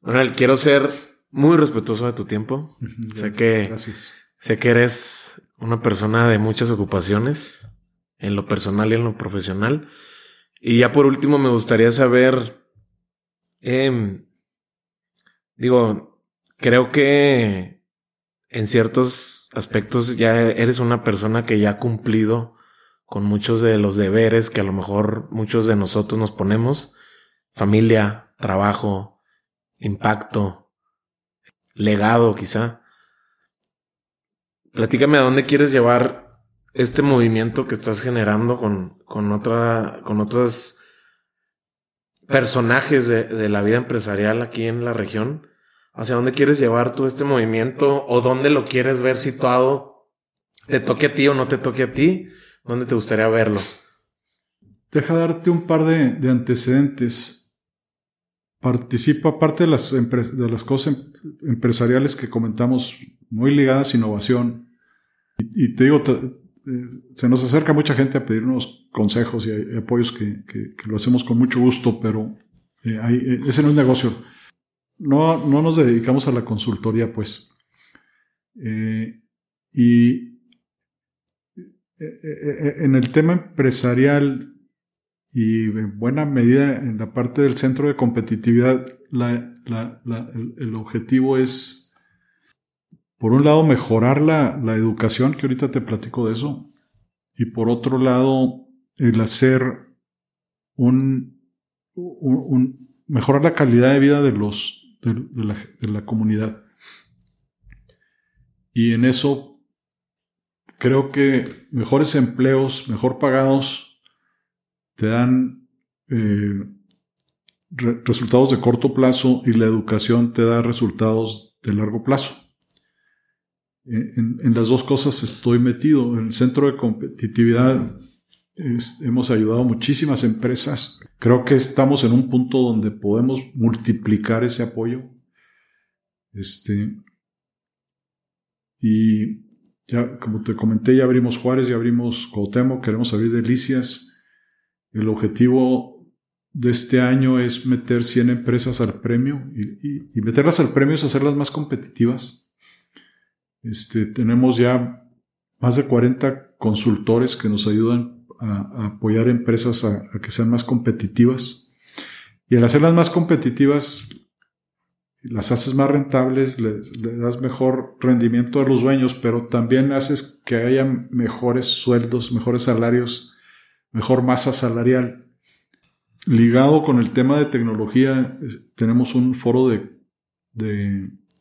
Manuel, quiero ser muy respetuoso de tu tiempo. Sé que- Gracias. Sé que eres una persona de muchas ocupaciones, en lo personal y en lo profesional. Y ya por último me gustaría saber, em, digo, creo que en ciertos aspectos ya eres una persona que ya ha cumplido con muchos de los deberes que a lo mejor muchos de nosotros nos ponemos. Familia, trabajo, impacto, legado quizá. Platícame a dónde quieres llevar este movimiento que estás generando con, con otra, con otros personajes de, de la vida empresarial aquí en la región. ¿Hacia dónde quieres llevar tú este movimiento o dónde lo quieres ver situado? ¿Te toque a ti o no te toque a ti? ¿Dónde te gustaría verlo? Deja darte un par de, de antecedentes. Participa parte de las, de las cosas em- empresariales que comentamos, muy ligadas a innovación. Y, te digo, eh, se nos acerca mucha gente a pedirnos consejos y, apoyos que, que- lo hacemos con mucho gusto, pero eh, ahí- eh, ese negocio. No, no nos dedicamos a la consultoría, pues. Eh, y en el tema empresarial y en buena medida en la parte del centro de competitividad, el, objetivo es, por un lado, mejorar la, educación, que ahorita te platico de eso, y por otro lado, el hacer un, mejorar la calidad de vida de los de la, de la comunidad. Y en eso creo que mejores empleos, mejor pagados, te dan eh, resultados de corto plazo y la educación te da resultados de largo plazo. En, las dos cosas estoy metido. En el centro de competitividad hemos ayudado a muchísimas empresas. Creo que estamos en un punto donde podemos multiplicar ese apoyo. Este, y ya, como te comenté, ya abrimos Juárez, ya abrimos Cuauhtémoc, queremos abrir Delicias. El objetivo de este año es meter 100 empresas al premio y, meterlas al premio es hacerlas más competitivas este, tenemos ya más de 40 consultores que nos ayudan a, apoyar empresas a, que sean más competitivas. Y al hacerlas más competitivas, las haces más rentables, le das mejor rendimiento a los dueños, pero también haces que haya mejores sueldos, mejores salarios, mejor masa salarial. Ligado con el tema de tecnología, tenemos un foro de,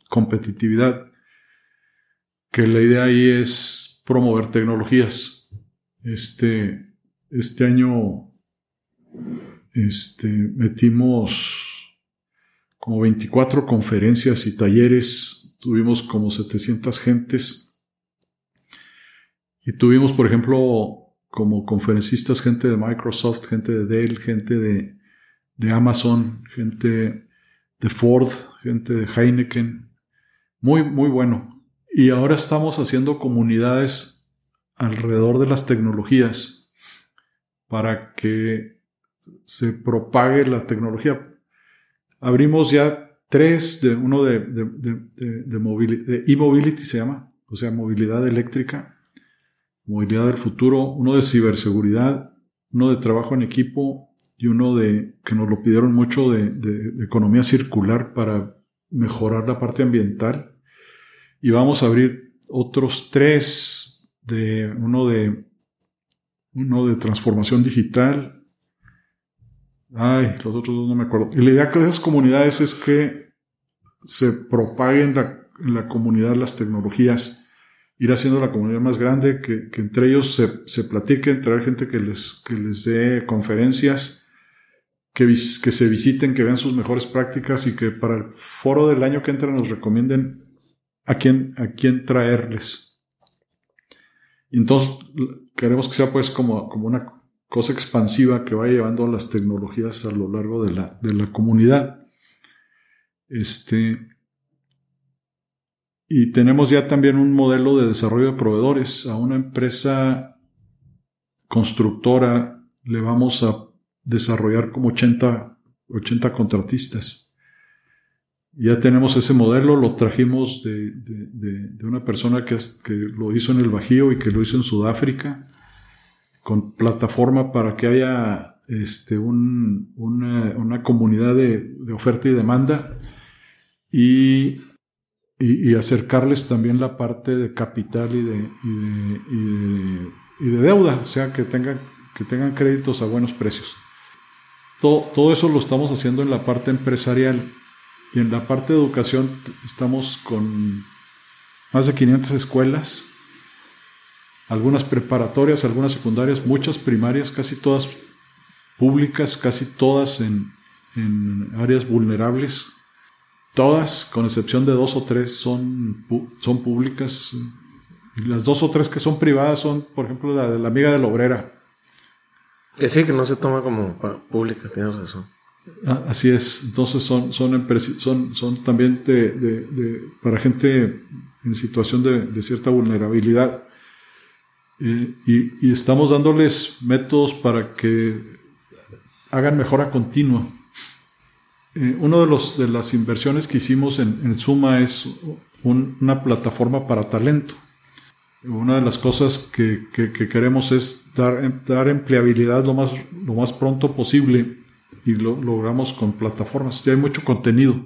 competitividad que la idea ahí es promover tecnologías. Este, este año este, metimos como 24 conferencias y talleres, tuvimos como 700 gentes y tuvimos, por ejemplo, como conferencistas gente de Microsoft, gente de Dell, gente de, de Amazon, gente de Ford, gente de Heineken. Muy, muy bueno. Y ahora estamos haciendo comunidades alrededor de las tecnologías para que se propague la tecnología. Abrimos ya tres, de, uno de, de, de e-mobility se llama, o sea, movilidad eléctrica, movilidad del futuro, uno de ciberseguridad, uno de trabajo en equipo y uno de, que nos lo pidieron mucho, de economía circular para mejorar la parte ambiental y vamos a abrir otros tres de uno de uno de transformación digital. Ay, los otros dos no me acuerdo. Y la idea de esas comunidades es que se propaguen en la comunidad las tecnologías, ir haciendo la comunidad más grande, que, entre ellos se, se platiquen, traer gente que les, que les dé conferencias, que, que se visiten, que vean sus mejores prácticas y que para el foro del año que entra nos recomienden a quién, a quién traerles. Entonces queremos que sea pues como, como una cosa expansiva que vaya llevando las tecnologías a lo largo de la, de la comunidad. Este, y tenemos ya también un modelo de desarrollo de proveedores. A una empresa constructora le vamos a desarrollar como 80, 80 contratistas. Ya tenemos ese modelo, lo trajimos de, una persona que, que, lo hizo en el Bajío y que lo hizo en Sudáfrica, con plataforma para que haya este, una, comunidad de, oferta y demanda y, y, acercarles también la parte de capital y de, y de, deuda, o sea, que tengan, que tengan créditos a buenos precios. Todo, todo eso lo estamos haciendo en la parte empresarial y en la parte de educación estamos con más de 500 escuelas, algunas preparatorias, algunas secundarias, muchas primarias, casi todas públicas, casi todas en, áreas vulnerables. Todas, con excepción de dos o tres, son, son públicas. Y las dos o tres que son privadas son, por ejemplo, la de la amiga de la obrera. Que sí, que no se toma como pública, tienes razón. Ah, así es. Entonces son, son, son, son también de, para gente en situación de, cierta vulnerabilidad. Eh, y, estamos dándoles métodos para que hagan mejora continua. Eh, uno de, los, de las inversiones que hicimos en, Suma es una plataforma para talento. Una de las cosas que, queremos es dar, dar empleabilidad lo más, lo más pronto posible y lo logramos con plataformas. Ya hay mucho contenido.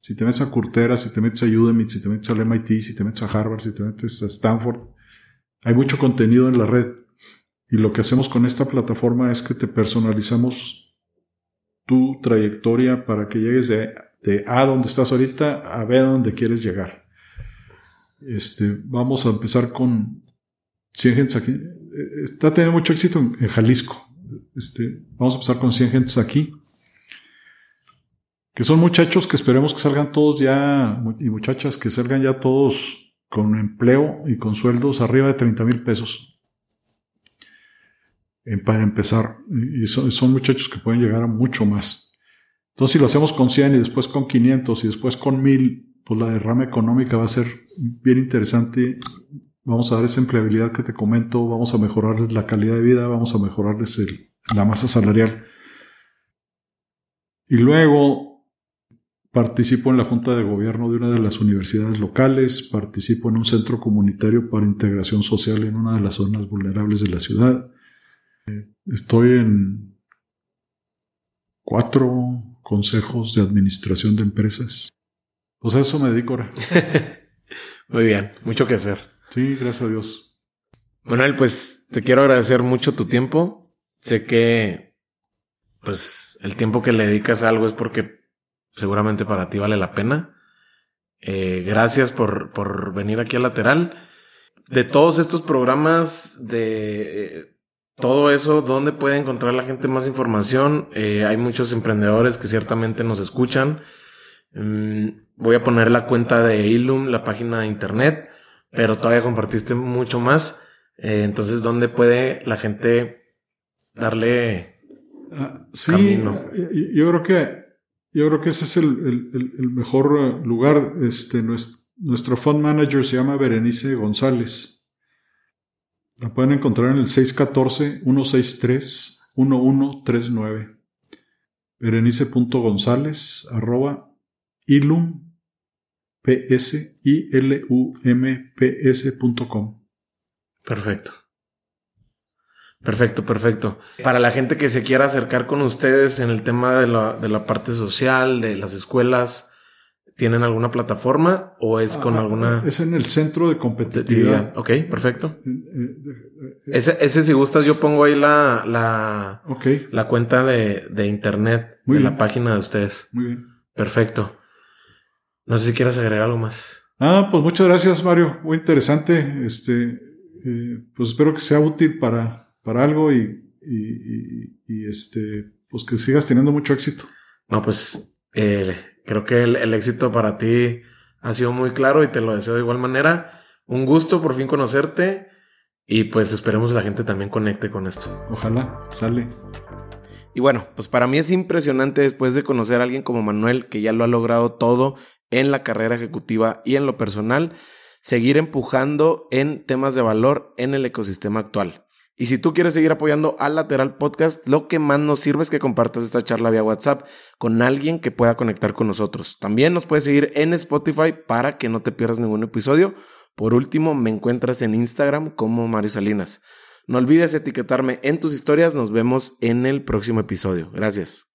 Si te metes a Curtera, si te metes a Udemy, si te metes al MIT, si te metes a Harvard, si te metes a Stanford, hay mucho contenido en la red. Y lo que hacemos con esta plataforma es que te personalizamos tu trayectoria para que llegues de, A donde estás ahorita a B donde quieres llegar. Este, vamos a empezar con 100 gente aquí. Está teniendo mucho éxito en Jalisco este, vamos a empezar con 100 gentes aquí. Que son muchachos que esperemos que salgan todos ya, y muchachas que salgan ya todos con empleo y con sueldos arriba de 30 mil pesos. Para empezar. Y son, muchachos que pueden llegar a mucho más. Entonces, si lo hacemos con 100 y después con 500 y después con 1000, pues la derrama económica va a ser bien interesante vamos a dar esa empleabilidad que te comento, vamos a mejorarles la calidad de vida, vamos a mejorarles la masa salarial. Y luego participo en la Junta de Gobierno de una de las universidades locales, participo en un centro comunitario para integración social en una de las zonas vulnerables de la ciudad. Estoy en cuatro consejos de administración de empresas. Pues a eso me dedico ahora. <laughs> Muy bien, mucho que hacer. Sí, gracias a Dios. Manuel, pues te quiero agradecer mucho tu tiempo. Sé que pues el tiempo que le dedicas a algo es porque seguramente para ti vale la pena. Eh, gracias por, por venir aquí a Lateral. De todos estos programas, de eh, todo eso, ¿dónde puede encontrar la gente más información? Eh, hay muchos emprendedores que ciertamente nos escuchan. Mm, voy a poner la cuenta de Ilum, la página de internet pero todavía compartiste mucho más. Eh, entonces, ¿dónde puede la gente darle ah, sí, camino? Yo creo que yo creo que ese es el, mejor eh, lugar. Este, nuestro, nuestro fund manager se llama Berenice González. La pueden encontrar en el 614-163-1139. Berenice.gonzález arroba ilum. Perfecto. Perfecto, perfecto. Para la gente que se quiera acercar con ustedes en el tema de la, de la parte social, de las escuelas, ¿tienen alguna plataforma o es con alguna... Es en el centro de competitividad. Ok, perfecto. Eh, eh, eh, ese, ese si gustas yo pongo ahí la, la, la cuenta de, de internet de la página de ustedes. Muy bien. Perfecto. No sé si quieras agregar algo más. Ah, pues muchas gracias, Mario. Muy interesante. Este, pues espero que sea útil para, para algo y, y, este, pues que sigas teniendo mucho éxito. No, pues eh, creo que el, éxito para ti ha sido muy claro y te lo deseo de igual manera. Un gusto por fin conocerte y pues esperemos que la gente también conecte con esto. Ojalá, sale. Y bueno, pues para mí es impresionante después de conocer a alguien como Manuel, que ya lo ha logrado todo en la carrera ejecutiva y en lo personal, seguir empujando en temas de valor en el ecosistema actual. Y si tú quieres seguir apoyando al Lateral Podcast, lo que más nos sirve es que compartas esta charla vía WhatsApp con alguien que pueda conectar con nosotros. También nos puedes seguir en Spotify para que no te pierdas ningún episodio. Por último, me encuentras en Instagram como Mario Salinas. No olvides etiquetarme en tus historias. Nos vemos en el próximo episodio. Gracias.